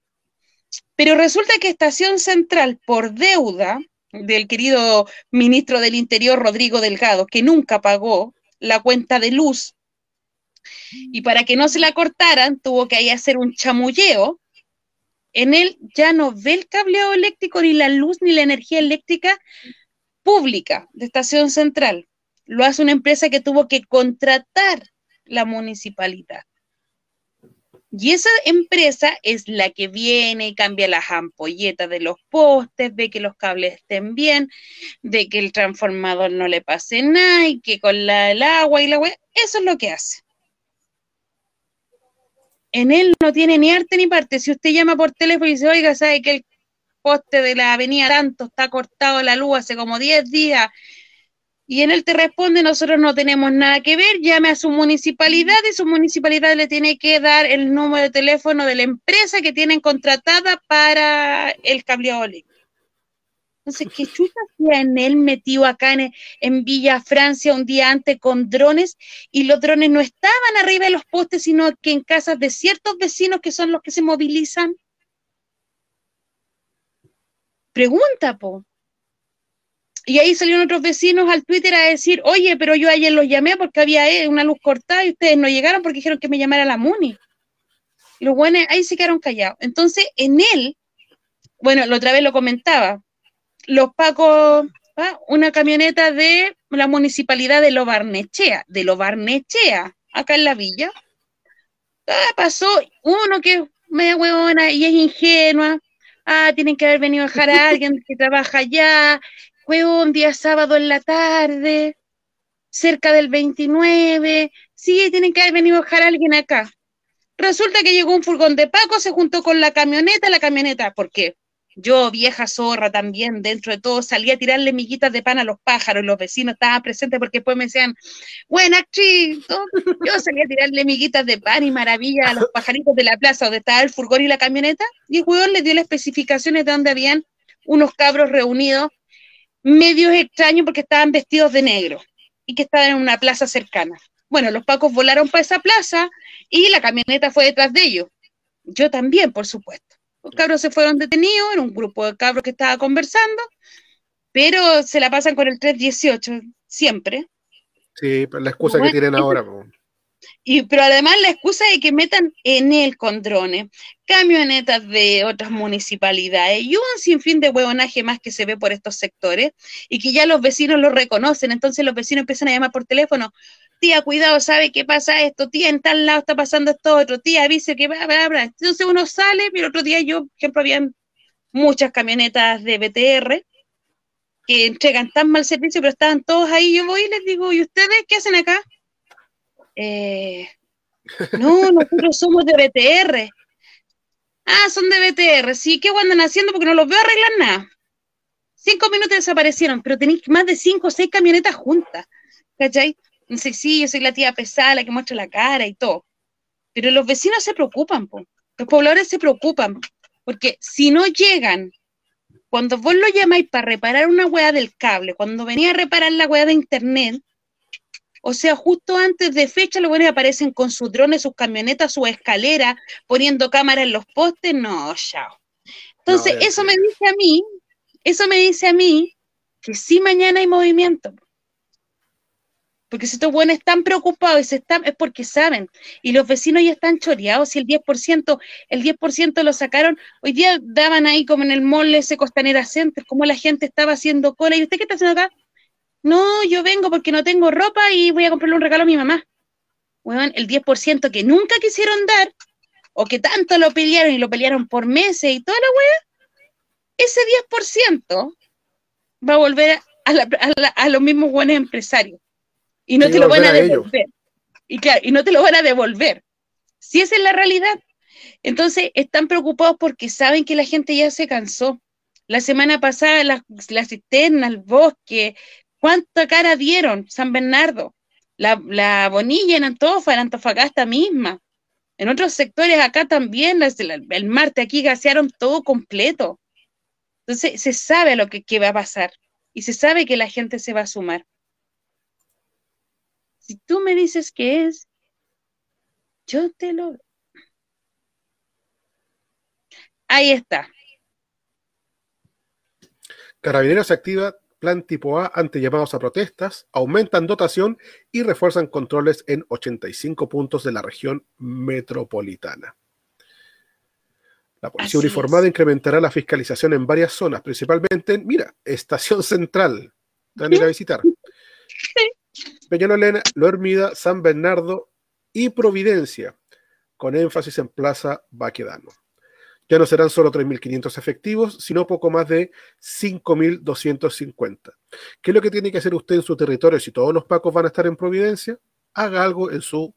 Pero resulta que Estación Central, por deuda del querido ministro del Interior, Rodrigo Delgado, que nunca pagó la cuenta de luz, y para que no se la cortaran, tuvo que ahí hacer un chamulleo en él ya no ve el cableado eléctrico, ni la luz, ni la energía eléctrica pública de Estación Central. Lo hace una empresa que tuvo que contratar la municipalidad. Y esa empresa es la que viene y cambia las ampolletas de los postes, ve que los cables estén bien, ve que el transformador no le pase nada y que con la, el agua y la agua, eso es lo que hace en él no tiene ni arte ni parte. Si usted llama por teléfono y dice, oiga, sabe que el poste de la avenida tanto está cortado la luz hace como 10 días, y en él te responde, nosotros no tenemos nada que ver, llame a su municipalidad y su municipalidad le tiene que dar el número de teléfono de la empresa que tienen contratada para el cableado. Entonces, ¿qué chucha hacía en él metido acá en, en, Villa Francia un día antes con drones? Y los drones no estaban arriba de los postes, sino que en casas de ciertos vecinos que son los que se movilizan. Pregunta, po. Y ahí salieron otros vecinos al Twitter a decir, oye, pero yo ayer los llamé porque había eh, una luz cortada y ustedes no llegaron porque dijeron que me llamara la MUNI. Y los buenos ahí se quedaron callados. Entonces, en él, bueno, la otra vez lo comentaba, los pacos, ¿ah? una camioneta de la municipalidad de Lobarnechea, de Lobarnechea, acá en la villa, ah, pasó uno que es media huevona y es ingenua, ah, tienen que haber venido a dejar a alguien que trabaja allá, un día sábado en la tarde, cerca del 29, sí, tienen que haber venido a dejar a alguien acá. Resulta que llegó un furgón de Paco, se juntó con la camioneta, la camioneta, ¿por qué? Yo, vieja zorra también, dentro de todo, salía a tirarle miguitas de pan a los pájaros, los vecinos estaban presentes porque después me decían, buena actriz, yo salía a tirarle miguitas de pan y maravilla a los pajaritos de la plaza donde estaba el furgón y la camioneta, y el jugador les dio las especificaciones de donde habían unos cabros reunidos medios extraños porque estaban vestidos de negro y que estaban en una plaza cercana. Bueno, los pacos volaron para esa plaza y la camioneta fue detrás de ellos. Yo también, por supuesto. Los cabros se fueron detenidos, era un grupo de cabros que estaba conversando, pero se la pasan con el 318 siempre. Sí, la excusa que tienen ahora. Y, pero además la excusa de que metan en él con drones, camionetas de otras municipalidades y un sinfín de huevonaje más que se ve por estos sectores y que ya los vecinos lo reconocen, entonces los vecinos empiezan a llamar por teléfono, tía, cuidado, ¿sabe qué pasa esto? Tía, en tal lado está pasando esto otro, tía, avise que va, va, va. Entonces uno sale, pero otro día yo, por ejemplo, había muchas camionetas de BTR que entregan tan mal servicio, pero estaban todos ahí, yo voy y les digo, ¿y ustedes qué hacen acá? Eh, *laughs* no, nosotros somos de BTR. Ah, son de BTR, sí, ¿qué andan haciendo? Porque no los veo arreglar nada. Cinco minutos desaparecieron, pero tenéis más de cinco o seis camionetas juntas, ¿cachai? Dice, sí, yo soy la tía pesada, la que muestra la cara y todo. Pero los vecinos se preocupan, po. los pobladores se preocupan, porque si no llegan, cuando vos lo llamáis para reparar una hueá del cable, cuando venía a reparar la hueá de internet, o sea, justo antes de fecha, los buenos aparecen con sus drones, sus camionetas, su escalera, poniendo cámaras en los postes. No, chao. Entonces, eso me dice a mí, eso me dice a mí que sí mañana hay movimiento. Porque si estos buenos están preocupados y se están, es porque saben. Y los vecinos ya están choreados. Si el 10%, el 10% lo sacaron, hoy día daban ahí como en el mall ese Costanera Center, como la gente estaba haciendo cola. ¿Y usted qué está haciendo acá? No, yo vengo porque no tengo ropa y voy a comprarle un regalo a mi mamá. Bueno, el 10% que nunca quisieron dar, o que tanto lo pelearon y lo pelearon por meses y toda la wea, ese 10% va a volver a, los mismos buenos empresarios y no te lo van a devolver. Y claro, y no te lo van a devolver. Si esa es la realidad. Entonces, están preocupados porque saben que la gente ya se cansó. La semana pasada, las, las cisternas, el bosque, ¿cuánta cara dieron San Bernardo? La, la Bonilla en Antofa, en Antofagasta misma. En otros sectores acá también, el, el Marte aquí gasearon todo completo. Entonces, se sabe lo que, que va a pasar y se sabe que la gente se va a sumar. Si tú me dices que es, yo te lo... Ahí está. Carabineros activa plan tipo A ante llamados a protestas, aumentan dotación y refuerzan controles en 85 puntos de la región metropolitana. La policía uniformada incrementará la fiscalización en varias zonas, principalmente en, mira, Estación Central. Ir a visitar. *laughs* Peñalolena, Loermida, San Bernardo y Providencia, con énfasis en Plaza Baquedano. Ya no serán solo 3.500 efectivos, sino poco más de 5.250. ¿Qué es lo que tiene que hacer usted en su territorio si todos los pacos van a estar en Providencia? Haga algo en su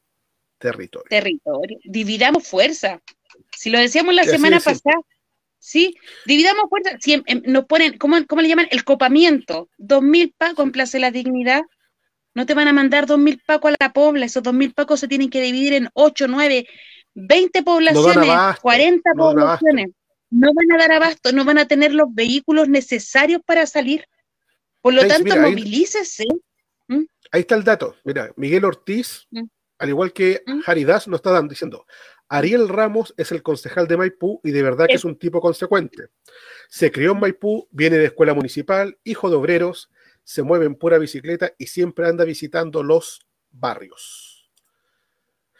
territorio. Territorio. Dividamos fuerza. Si lo decíamos la semana pasada, ¿sí? Dividamos fuerzas, si nos ponen, ¿cómo, le llaman? El copamiento, dos mil pacos en Plaza de la Dignidad, no te van a mandar dos mil pacos a la pobla, esos dos mil pacos se tienen que dividir en ocho, nueve, veinte poblaciones, cuarenta poblaciones. No van a dar abasto, no van a tener los vehículos necesarios para salir. Por lo tanto, movilícese. ¿Mm? Ahí está el dato. Mira, Miguel Ortiz, ¿Mm? al igual que ¿Mm? Haridas, nos está dando, diciendo, Ariel Ramos es el concejal de Maipú y de verdad que es un tipo consecuente. Se crió en Maipú, viene de escuela municipal, hijo de obreros, se mueve en pura bicicleta y siempre anda visitando los barrios.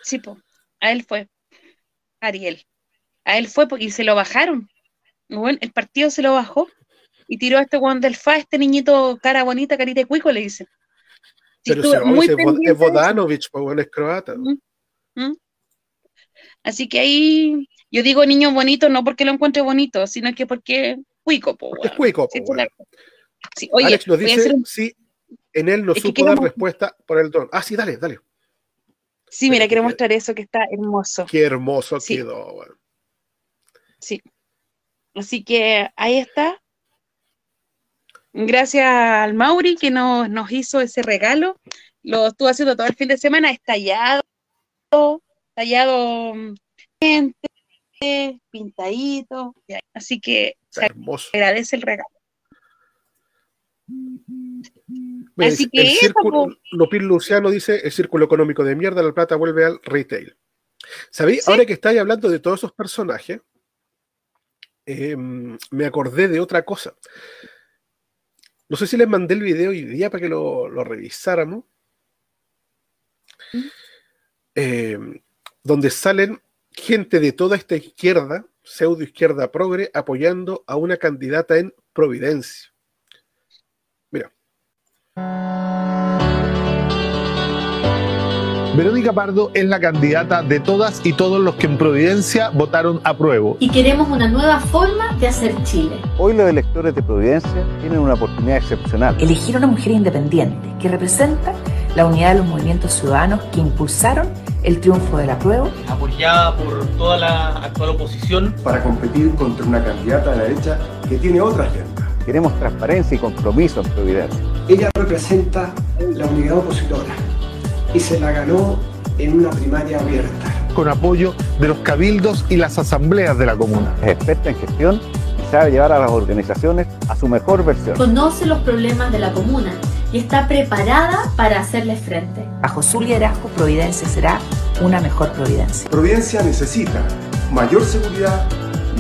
Sí, po. a él fue, Ariel. A él fue porque se lo bajaron. Bueno, el partido se lo bajó y tiró a este Juan del Fa, este niñito cara bonita, carita de cuico, le dice. Pero si es Vodanovic, pues bueno, es croata. Así que ahí yo digo niño bonito no porque lo encuentre bonito, sino que porque cuico, po, Es cuico, po, sí, oye, Alex nos dice, sí, en él no supo dar respuesta por el don. Ah, sí, dale, dale. Sí, mira, quiero mostrar eso que está hermoso. Qué hermoso quedó. Bueno. Sí. Así que ahí está. Gracias al Mauri que nos, nos hizo ese regalo. Lo estuvo haciendo todo el fin de semana, estallado tallado pintadito, así que se agradece el regalo. Así que el círculo, Luciano dice, el círculo económico de mierda, la plata vuelve al retail. ¿Sabéis? Ahora que estáis hablando de todos esos personajes, em, me acordé de otra cosa. No sé si les mandé el video hoy día para que lo, revisáramos. Eh, donde salen gente de toda esta izquierda, pseudo izquierda progre, apoyando a una candidata en Providencia. Verónica Pardo es la candidata de todas y todos los que en Providencia votaron a prueba. Y queremos una nueva forma de hacer Chile. Hoy los electores de Providencia tienen una oportunidad excepcional. Elegir a una mujer independiente que representa la unidad de los movimientos ciudadanos que impulsaron el triunfo de la prueba. Apoyada por toda la actual oposición. Para competir contra una candidata de la derecha que tiene otra agenda. Queremos transparencia y compromiso en Providencia. Ella representa la unidad opositora y se la ganó en una primaria abierta. Con apoyo de los cabildos y las asambleas de la comuna. Es experta en gestión y sabe llevar a las organizaciones a su mejor versión. Conoce los problemas de la comuna y está preparada para hacerles frente. Bajo su liderazgo, Providencia será una mejor Providencia. Providencia necesita mayor seguridad,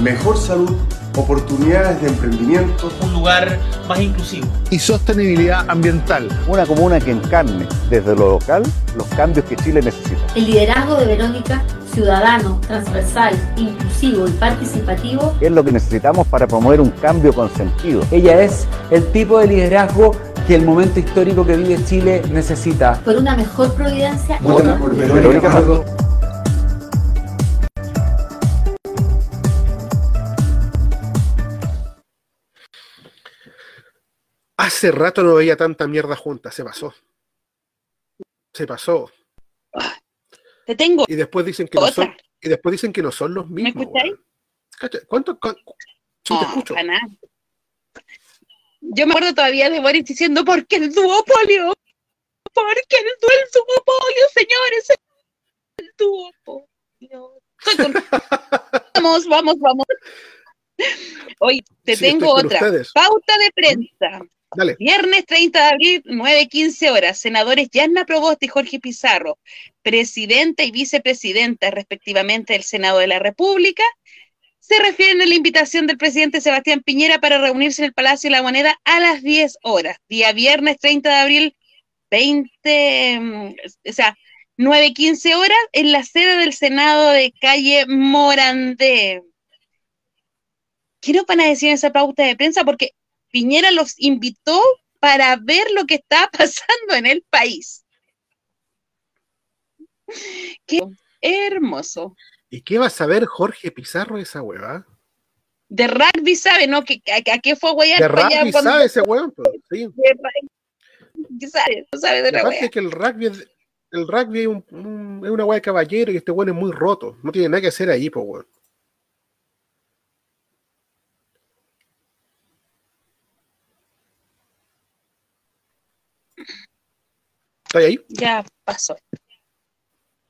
mejor salud, oportunidades de emprendimiento, un lugar más inclusivo y sostenibilidad ambiental. Una comuna que encarne desde lo local los cambios que Chile necesita. El liderazgo de Verónica ciudadano, transversal, inclusivo y participativo es lo que necesitamos para promover un cambio con sentido. Ella es el tipo de liderazgo que el momento histórico que vive Chile necesita. Por una mejor providencia. Hace rato no veía tanta mierda junta, se pasó. Se pasó. Te tengo. Y después dicen que no son, y después dicen que no son los mismos. ¿Me escucháis? ¿Cuánto? Sí, te escucho. Yo me acuerdo todavía de Boris diciendo, porque el duopolio, porque el, el duopolio, señores, el duopolio. *laughs* vamos, vamos, vamos. Hoy te tengo otra. Pauta de prensa. Viernes 30 de abril, 9.15 horas. Senadores Yanna Proboste y Jorge Pizarro, presidenta y vicepresidenta respectivamente del Senado de la República, se refieren a la invitación del presidente Sebastián Piñera para reunirse en el Palacio de la Moneda a las 10 horas, día viernes 30 de abril, 20, mm, o sea, 9.15 horas, en la sede del Senado de calle Morandé. ¿Qué nos van a decir en esa pauta de prensa? Porque Piñera los invitó para ver lo que está *laughs* pasando en el país. Qué hermoso. ¿Y qué va a saber Jorge Pizarro de esa hueva? De rugby sabe, ¿no? ¿A, qué fue De rugby sabe ese hueón, pues, sí. ¿Qué sabe? No sabe de la es que el rugby, es, el rugby es, un, es una hueá de caballero y este hueón es muy roto. No tiene nada que hacer ahí, pues, hueón. ¿Estás ahí? Ya pasó.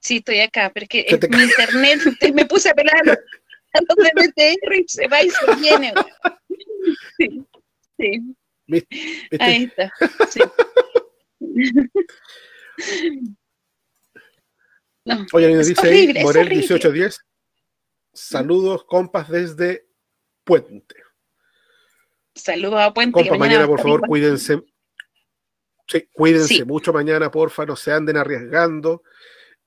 Sí, estoy acá, pero es que mi internet *laughs* me puse a pelar *laughs* a los de BTR y se va y se viene. Sí, sí. Ahí está. Sí. *laughs* No, Oye, nos dice ahí, Morel 1810. Saludos, compas, desde Puente. Saludos a Puente. Compas, mañana, por favor, cuídense. Sí, cuídense mucho mañana, porfa, no se anden arriesgando.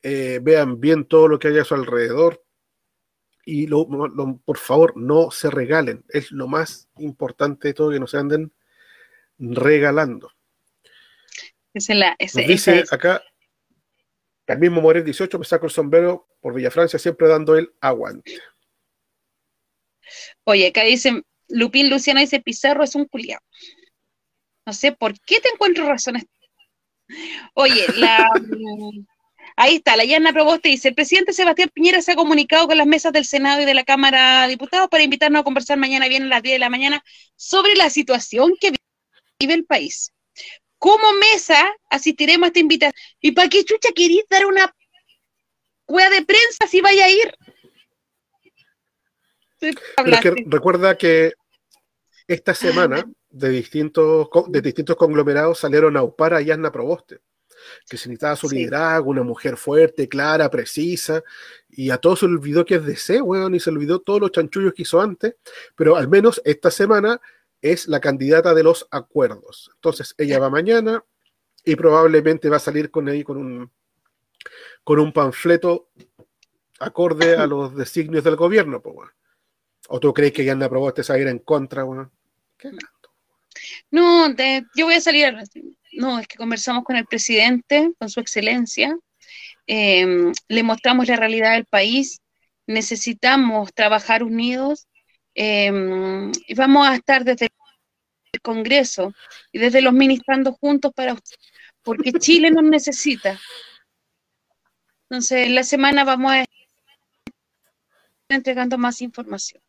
Eh, vean bien todo lo que hay a su alrededor. Y por favor, no se regalen. Es lo más importante de todo, que no se anden regalando. Es la, dice acá el mismo Morel 18 me saco el sombrero por Villafrancia, siempre dando el aguante. Oye, acá dicen, Lupín Luciana dice, Pizarro es un culiado. No sé por qué te encuentro razones. Oye, la, ahí está, la Yana Proboste dice, el presidente Sebastián Piñera se ha comunicado con las mesas del Senado y de la Cámara de Diputados para invitarnos a conversar mañana bien a las 10 de la mañana sobre la situación que vive el país como mesa asistiremos a esta invitación. ¿Y para qué chucha querís dar una cueva de prensa si vaya a ir? recuerda que esta semana de distintos, de distintos conglomerados salieron a upar a Yasna Proboste, que se necesitaba su liderazgo, una mujer fuerte, clara, precisa, y a todos se olvidó que es de C, weón, y se olvidó todos los chanchullos que hizo antes, pero al menos esta semana es la candidata de los acuerdos. Entonces, ella va mañana y probablemente va a salir con ahí con un, con un panfleto acorde a *laughs* los designios del gobierno. Pues, ¿O tú crees que ya anda probaste salir en contra? ¿Qué no, yo voy a salir. No, es que conversamos con el presidente, con su excelencia. Em, le mostramos la realidad del país. Necesitamos trabajar unidos Em, y vamos a estar desde el Congreso y desde los ministrando juntos para usted, porque Chile nos necesita. Entonces, en la semana vamos a estar entregando más información.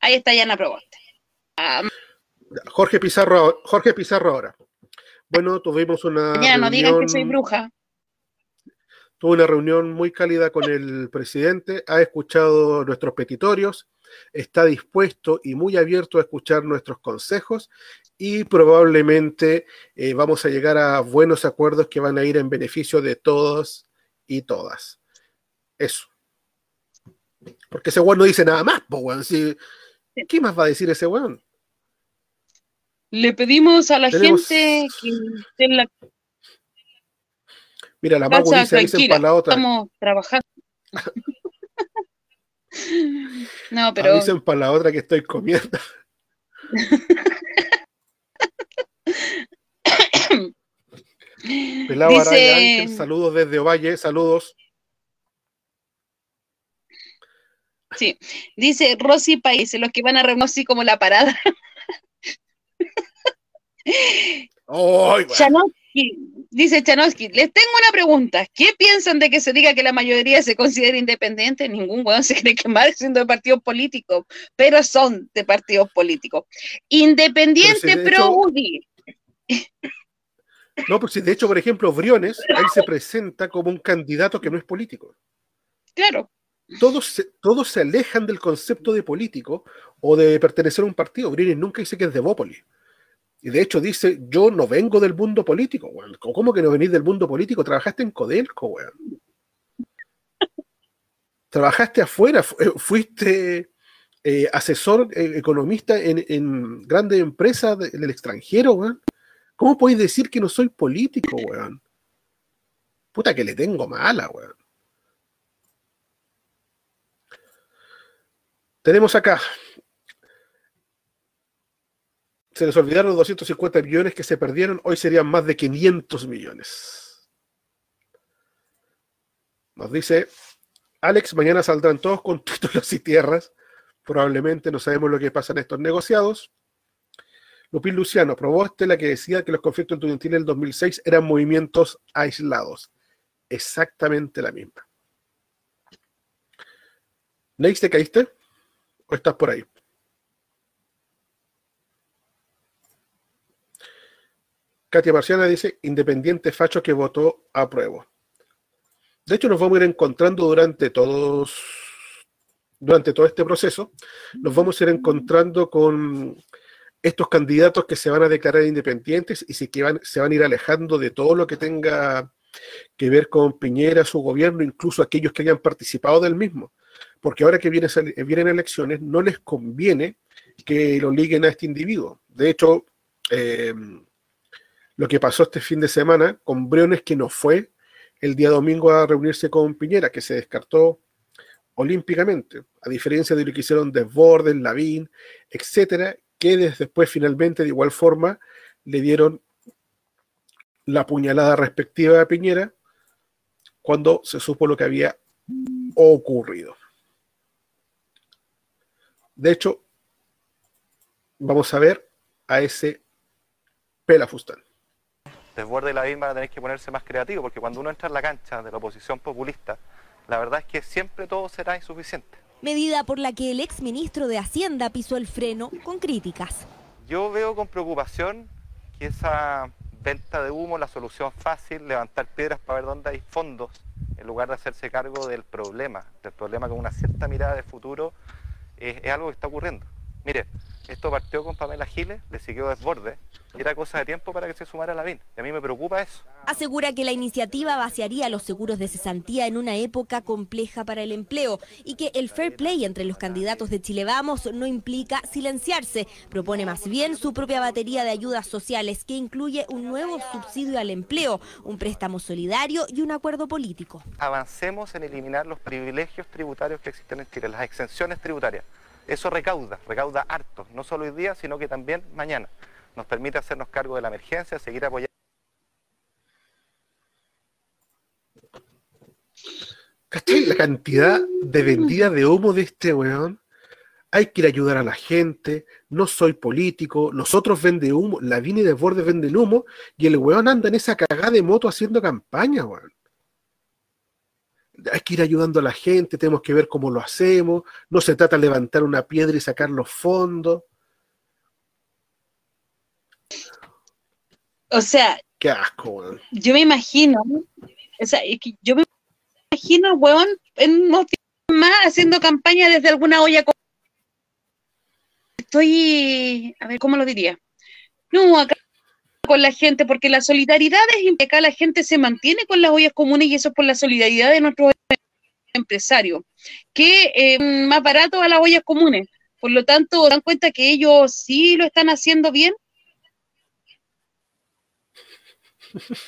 Ahí está Yana Proboste. Jorge Pizarro, Jorge Pizarro ahora. Bueno, tuvimos una. Ya, no digan que soy bruja. Tuve una reunión muy cálida con el presidente, ha escuchado nuestros petitorios, está dispuesto y muy abierto a escuchar nuestros consejos y probablemente eh, vamos a llegar a buenos acuerdos que van a ir en beneficio de todos y todas. Eso. Porque ese weón no dice nada más, ¿Qué más va a decir ese weón? Le pedimos a la gente que la... Mira, la Mago dice, dicen para la otra. Estamos trabajando. *laughs* No, pero. Dicen para la otra que estoy comiendo. *coughs* Pelado Dice... saludos desde Ovalle, saludos. Sí, dice Rosy País, los que van a reunir así como la parada. *laughs* Oh, dice Chanowski, les tengo una pregunta. ¿Qué piensan de que se diga que la mayoría se considera independiente? Ningún weón se cree que Marx siendo de partidos políticos, pero son de partidos políticos. Independiente pro UDI. No, pues si de hecho, por ejemplo, Briones, él se presenta como un candidato que no es político. Claro. Todos se, todos se alejan del concepto de político o de pertenecer a un partido. Briones nunca dice que es de Bópoli. Y de hecho dice, yo no vengo del mundo político, weón. ¿Cómo que no venís del mundo político? Trabajaste en Codelco, weón. Trabajaste afuera, eh, fuiste eh, asesor eh, economista en, grandes empresas del extranjero, weón. ¿Cómo podéis decir que no soy político, weón? Puta que le tengo mala, weón. Tenemos acá se les olvidaron los 250 millones que se perdieron, hoy serían más de 500 millones. Nos dice Alex, mañana saldrán todos con *laughs* títulos y tierras. Probablemente no sabemos lo que pasa en estos negociados. Lupín Luciano, probó la que decía que los conflictos estudiantiles del 2006 eran movimientos aislados. Exactamente la misma. Neix, ¿te caíste? ¿O estás por ahí? Katia Marciana dice, independiente facho que votó a prueba. De hecho, nos vamos a ir encontrando durante todos, durante todo este proceso, nos vamos a ir encontrando con estos candidatos que se van a declarar independientes y que van, se van a ir alejando de todo lo que tenga que ver con Piñera, su gobierno, incluso aquellos que hayan participado del mismo. Porque ahora que viene, vienen elecciones, no les conviene que lo liguen a este individuo. De hecho, eh, lo que pasó este fin de semana con Briones, que no fue el día domingo a reunirse con Piñera, que se descartó olímpicamente, a diferencia de lo que hicieron Desbordes, Lavín, etcétera, que después finalmente de igual forma le dieron la puñalada respectiva a Piñera cuando se supo lo que había ocurrido. De hecho, vamos a ver a ese pelafustán. Desborde y la van a tener que ponerse más creativo, porque cuando uno entra en la cancha de la oposición populista, la verdad es que siempre todo será insuficiente. Medida por la que el ex ministro de Hacienda pisó el freno con críticas. Yo veo con preocupación que esa venta de humo, la solución fácil, levantar piedras para ver dónde hay fondos, en lugar de hacerse cargo del problema, del problema con una cierta mirada de futuro, es, es algo que está ocurriendo. Mire, esto partió con Pamela Giles, le siguió desborde, y era cosa de tiempo para que se sumara la VIN. Y a mí me preocupa eso. Asegura que la iniciativa vaciaría los seguros de cesantía en una época compleja para el empleo y que el fair play entre los candidatos de Chile Vamos no implica silenciarse. Propone más bien su propia batería de ayudas sociales que incluye un nuevo subsidio al empleo, un préstamo solidario y un acuerdo político. Avancemos en eliminar los privilegios tributarios que existen en Chile, las exenciones tributarias. Eso recauda, recauda harto, no solo hoy día, sino que también mañana. Nos permite hacernos cargo de la emergencia, seguir apoyando. ¿Cachai? La cantidad de vendida de humo de este weón. Hay que ir a ayudar a la gente. No soy político. Nosotros vende humo. La Vini de Borde vende el humo. Y el weón anda en esa cagada de moto haciendo campaña, weón hay que ir ayudando a la gente, tenemos que ver cómo lo hacemos, no se trata de levantar una piedra y sacar los fondos. O sea, qué asco. Yo me imagino, o sea, yo me imagino, weón, en unos más haciendo campaña desde alguna olla. Estoy, a ver, ¿cómo lo diría? No, acá con la gente, porque la solidaridad es que la gente se mantiene con las ollas comunes y eso es por la solidaridad de nuestros empresarios, que eh, más barato a las ollas comunes. Por lo tanto, dan cuenta que ellos sí lo están haciendo bien.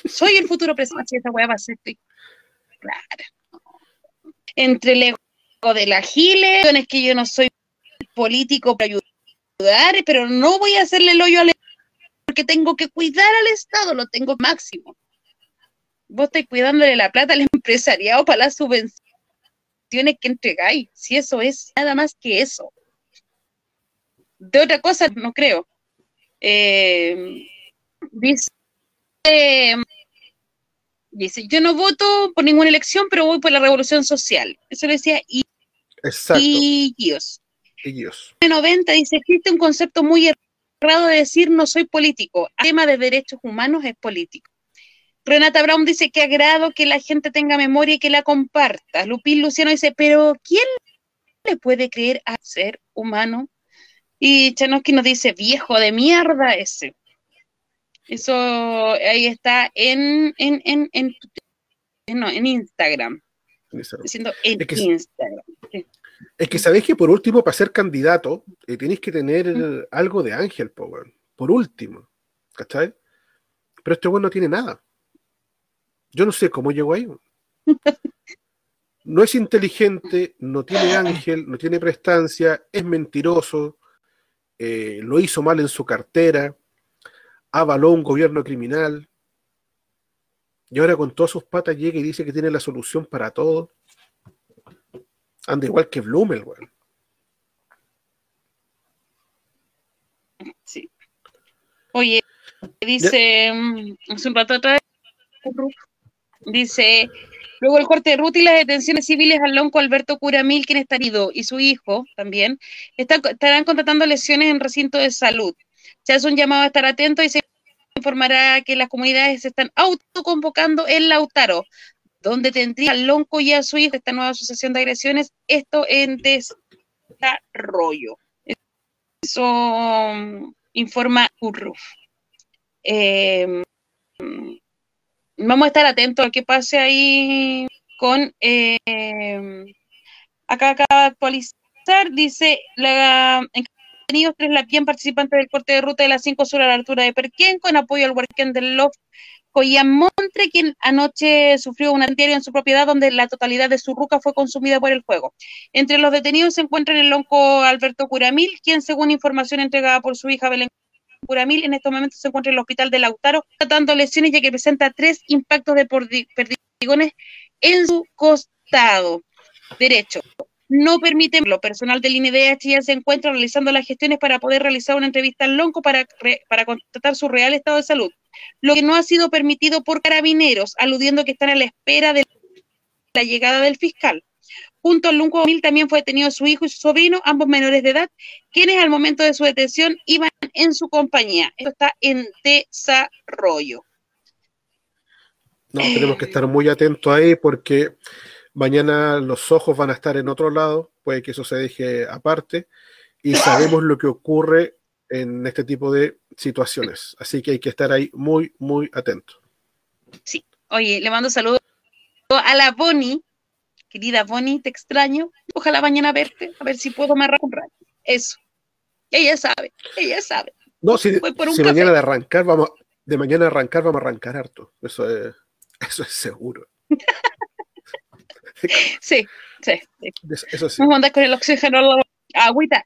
Soy el futuro presidente, esa weá va a ser. Claro. Entre el ego de la Gile, es que yo no soy político para ayudar, pero no voy a hacerle el hoyo al porque tengo que cuidar al Estado, lo tengo máximo. Vos estáis cuidándole la plata al *laughs* empresariado para las subvenciones que entregáis, si eso es nada más que eso. De otra cosa no creo. Eh, dice, dice, yo no voto por ninguna elección, pero voy por la revolución social. Eso lo decía y, Exacto. y Dios. Y Dios. 90 dice, existe un concepto muy de decir no soy político. El tema de derechos humanos es político. Renata Brown dice que agrado que la gente tenga memoria y que la comparta. Lupín Luciano dice, pero ¿quién le puede creer a ser humano? Y Chanosky nos dice, viejo de mierda ese. Eso ahí está en, en, en, en, no, en Instagram. Diciendo en Instagram. Es que sabéis que por último, para ser candidato, eh, tenéis que tener algo de ángel, Power. Por último. ¿Cachai? Pero este weón no tiene nada. Yo no sé cómo llegó ahí. *laughs* No es inteligente, no tiene ángel, no tiene prestancia, es mentiroso, eh, lo hizo mal en su cartera, avaló un gobierno criminal, y ahora con todas sus patas llega y dice que tiene la solución para todo. Anda igual que Blumel, weón. Sí. Oye, dice, mm, hace un rato atrás, dice, luego el corte de ruta y las detenciones civiles al lonco Alberto Curamil, quien está herido, y su hijo también, estarán contratando lesiones en recinto de salud. Se hace un llamado a estar atento y se informará que las comunidades se están autoconvocando en Lautaro, donde tendría Lonco y a su hijo esta nueva asociación de agresiones, esto en desarrollo. Eso mm, informa Urruf. Eh, vamos a estar atentos a qué pase ahí con eh, acá acaba de actualizar, dice la tres la bien participante del corte de ruta de la 5 sur a la altura de Perquén, con apoyo al huarquén del LOF Montre, quien anoche sufrió un entierro en su propiedad donde la totalidad de su ruca fue consumida por el fuego. Entre los detenidos se encuentran el lonco Alberto Curamil, quien según información entregada por su hija Belén Curamil, en estos momentos se encuentra en el hospital de Lautaro tratando lesiones ya que presenta tres impactos de perdigones en su costado derecho. No permite lo personal del INDH ya se encuentra realizando las gestiones para poder realizar una entrevista al lonco para, para constatar su real estado de salud lo que no ha sido permitido por carabineros, aludiendo que están a la espera de la llegada del fiscal. Junto al Lunco Mil también fue detenido su hijo y su sobrino, ambos menores de edad, quienes al momento de su detención iban en su compañía. Esto está en desarrollo. No, tenemos que estar muy atentos ahí porque mañana los ojos van a estar en otro lado, puede que eso se deje aparte, y sabemos lo que ocurre en este tipo de situaciones. Así que hay que estar ahí muy, muy atento. Sí. Oye, le mando saludos a la Bonnie. Querida Bonnie, te extraño. Ojalá mañana verte, a ver si puedo amarrar un rato. Eso. Ella sabe, ella sabe. No, si, si mañana de arrancar vamos, de mañana arrancar vamos a arrancar harto. Eso es, eso es seguro. *laughs* sí, sí, Eso sí. Vamos a andar con el oxígeno agüita,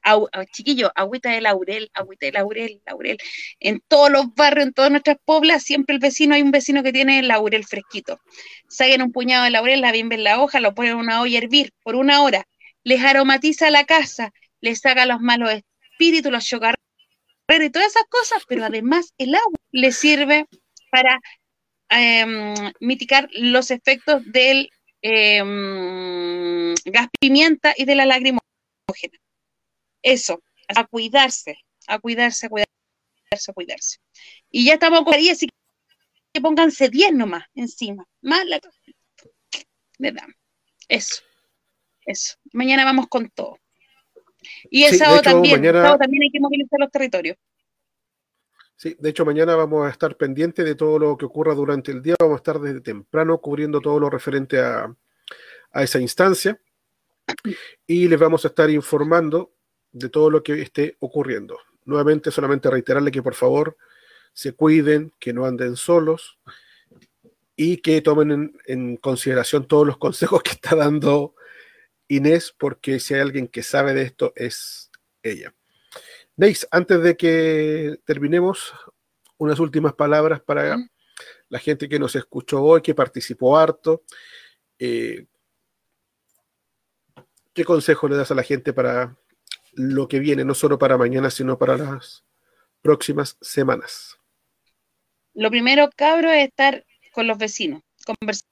chiquillo, agüita de laurel, agüita de laurel, laurel. En todos los barrios, en todas nuestras poblas, siempre el vecino, hay un vecino que tiene laurel fresquito. Saquen un puñado de laurel, la bien la hoja, lo ponen en una olla a hervir por una hora, les aromatiza la casa, les saca los malos espíritus, los chocarreros y todas esas cosas, pero además el agua les sirve para em, mitigar los efectos del em, gas pimienta y de la lagrimógena eso, a cuidarse, a cuidarse, a cuidarse, a cuidarse. Y ya estamos con así que pónganse 10 nomás encima. Más la... ¿Verdad? Eso, eso. Mañana vamos con todo. Y el sábado también, también hay que movilizar los territorios. Sí, de hecho mañana vamos a estar pendientes de todo lo que ocurra durante el día, vamos a estar desde temprano cubriendo todo lo referente a, a esa instancia y les vamos a estar informando de todo lo que esté ocurriendo. Nuevamente, solamente reiterarle que por favor se cuiden, que no anden solos y que tomen en, consideración todos los *laughs* consejos que está dando Inés, porque si hay alguien que sabe de esto es ella. Neis, antes de que terminemos, unas últimas palabras para la gente que nos escuchó hoy, que participó harto. Eh, ¿Qué consejo le das a la gente para lo que viene, no solo para mañana, sino para las próximas semanas? Lo primero, cabro, es estar con los vecinos, conversar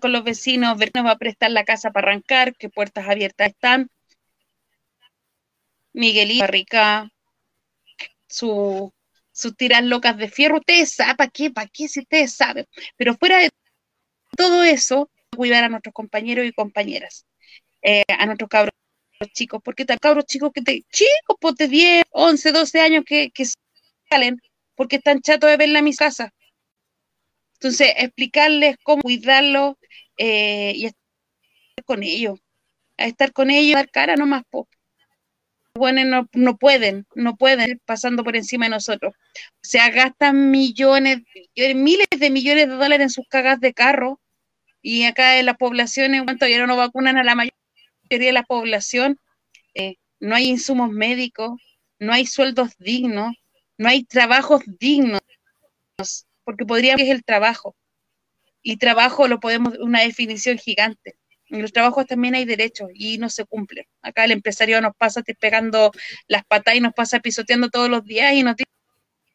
con los vecinos, ver nos va a prestar la casa para arrancar, qué puertas abiertas están. Miguelito, Rica, sus tiras locas de fierro, ustedes saben, ¿para qué? ¿Para qué? Si ustedes saben. Pero fuera de todo eso, cuidar a nuestros compañeros y compañeras, eh, a nuestros cabros chicos, porque están cabros chicos que te, chicos, pues de 10, 11, 12 años que, salen porque están chatos de verla en mi casa. Entonces, explicarles cómo cuidarlo eh, y estar con ellos. A estar con ellos, dar cara nomás, po. Bueno, no, no pueden, no pueden pasando por encima de nosotros. O sea, gastan millones, miles de millones de dólares en sus cagas de carro y acá en las poblaciones, en cuanto ya no vacunan a la mayoría de la población, eh, no hay insumos médicos, no hay sueldos dignos, no hay trabajos dignos, porque podría es el trabajo. Y trabajo lo podemos, una definición gigante. En los trabajos también hay derechos y no se cumplen. Acá el empresario nos pasa pegando las patas y nos pasa pisoteando todos los días y nos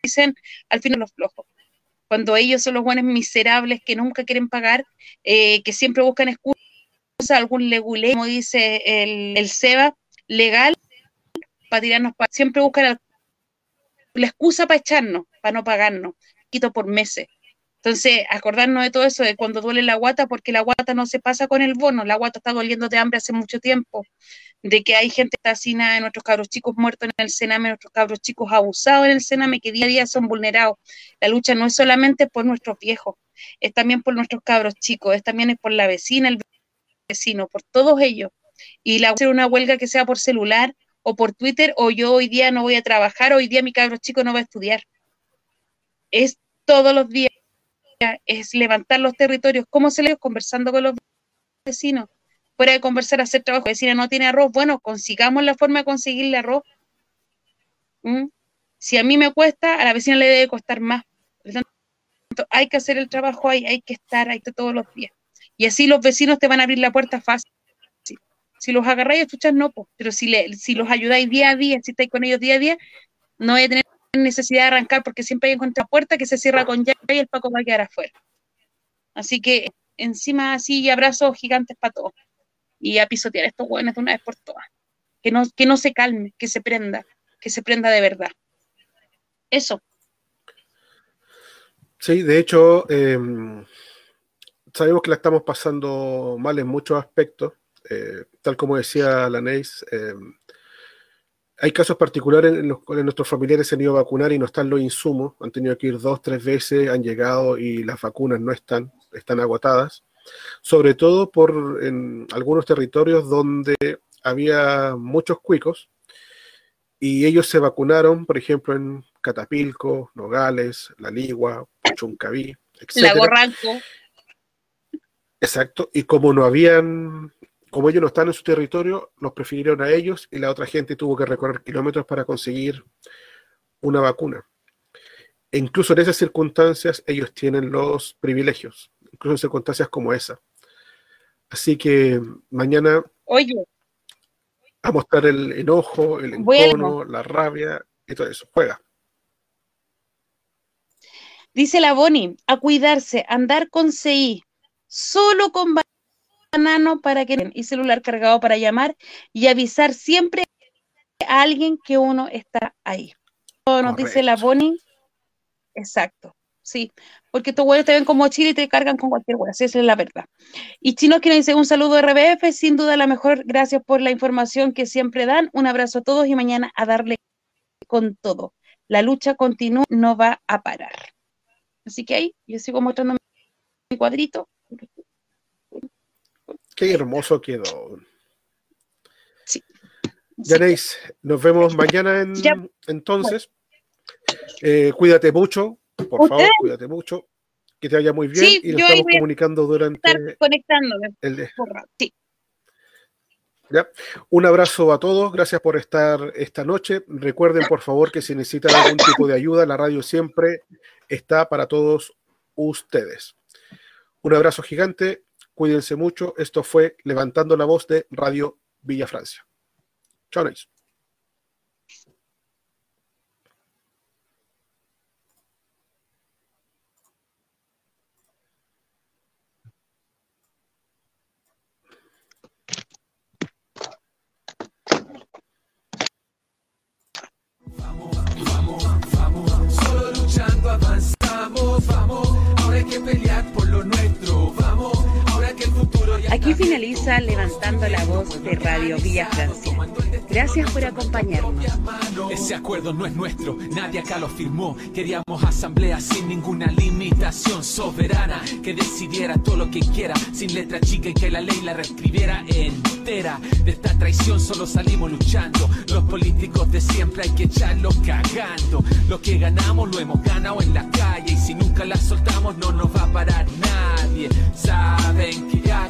dicen al final los flojos. Cuando ellos son los buenos miserables que nunca quieren pagar, eh, que siempre buscan excusas algún legulé, como dice el, el SEBA, legal para tirarnos, siempre buscan la excusa para echarnos, para no pagarnos. quito por meses. Entonces, acordarnos de todo eso, de cuando duele la guata, porque la guata no se pasa con el bono, la guata está doliendo de hambre hace mucho tiempo, de que hay gente de nuestros cabros chicos muertos en el Sename, nuestros cabros chicos abusados en el Sename, que día a día son vulnerados. La lucha no es solamente por nuestros viejos, es también por nuestros cabros chicos, es también por la vecina, el vecino, por todos ellos. Y la hacer una huelga que sea por celular o por Twitter, o yo hoy día no voy a trabajar, hoy día mi cabro chico no va a estudiar. Es todos los días es levantar los territorios. ¿Cómo se le conversando con los vecinos? Fuera de conversar, hacer trabajo. Vecina no tiene arroz, bueno, consigamos la forma de conseguirle arroz. ¿Mm? Si a mí me cuesta, a la vecina le debe costar más. hay que hacer el trabajo ahí, hay que estar ahí todos los días. Y así los vecinos te van a abrir la puerta fácil. Si los agarráis a escuchar, no, pero si, le, si los ayudáis día a día, si estáis con ellos día a día, no voy a tener necesidad de arrancar porque siempre hay en puerta que se cierra con llave y el Paco va a quedar afuera. Así que encima así abrazos gigantes para todos. Y a pisotear estos hueones de una vez por todas. Que no, que no se calme, que se prenda, que se prenda de verdad. Eso. Sí, de hecho, em, sabemos que la estamos pasando mal en muchos aspectos. Eh, tal como decía la Neis, em, hay casos particulares en los cuales nuestros familiares se han ido a vacunar y no están los insumos, han tenido que ir dos, tres veces, han llegado y las vacunas no están, están agotadas, sobre todo por en algunos territorios donde había muchos cuicos y ellos se vacunaron, por ejemplo, en Catapilco, Nogales, La Ligua, Chuncaví, etc. La Exacto, y como no habían como ellos no están en su territorio, los prefirieron a ellos y la otra gente tuvo que recorrer kilómetros para conseguir una vacuna. E incluso en esas circunstancias ellos tienen los privilegios, incluso en circunstancias como esa. Así que mañana Oye. a mostrar el enojo, el encono, la rabia y todo eso. Juega. Dice la Boni, a cuidarse, andar con CI, solo con nano para que y celular cargado para llamar y avisar siempre a alguien que uno está ahí. Nos dice la Bonnie. Exacto. Sí, porque estos güeyes te ven como chile y te cargan con cualquier hueá, esa es la verdad. Y Chinos que nos dice un saludo RBF, sin duda la mejor, gracias por la información que siempre dan, un abrazo a todos y mañana a darle con todo. La lucha continúa, no va a parar. Así que ahí, yo sigo mostrando mi cuadrito. Qué hermoso quedó. Sí. Yaneis, nos vemos mañana entonces. Eh, cuídate mucho, por favor, cuídate mucho. Que te vaya muy bien y lo estamos comunicando durante estar conectándome. el sí. ¿Ya? Un abrazo a todos, gracias por estar esta noche. Recuerden, por favor, que si necesitan algún tipo de ayuda, la radio siempre está para todos ustedes. Un abrazo gigante Cuídense mucho. Esto fue Levantando la Voz de Radio Villa Francia. Chao, Aquí finaliza Levantando la Voz de Radio Villa Francia. Gracias por acompañarnos. Ese acuerdo no es nuestro, nadie acá lo firmó. Queríamos asamblea sin ninguna limitación soberana, que decidiera todo lo que quiera, sin letra chica y que la ley la reescribiera De esta traición solo salimos luchando. Los políticos de siempre hay que echarlos cagando. Lo que ganamos lo hemos ganado en la calle y si nunca la soltamos no nos va a parar nadie. Saben que ya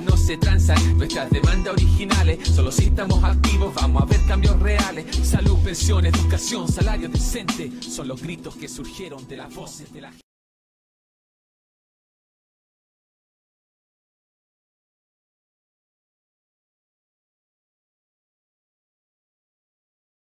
no se transan nuestras demandas originales. Solo si estamos activos vamos a ver cambios reales. Salud, pensión, educación, salario decente. Son los gritos que surgieron de las voces de la gente.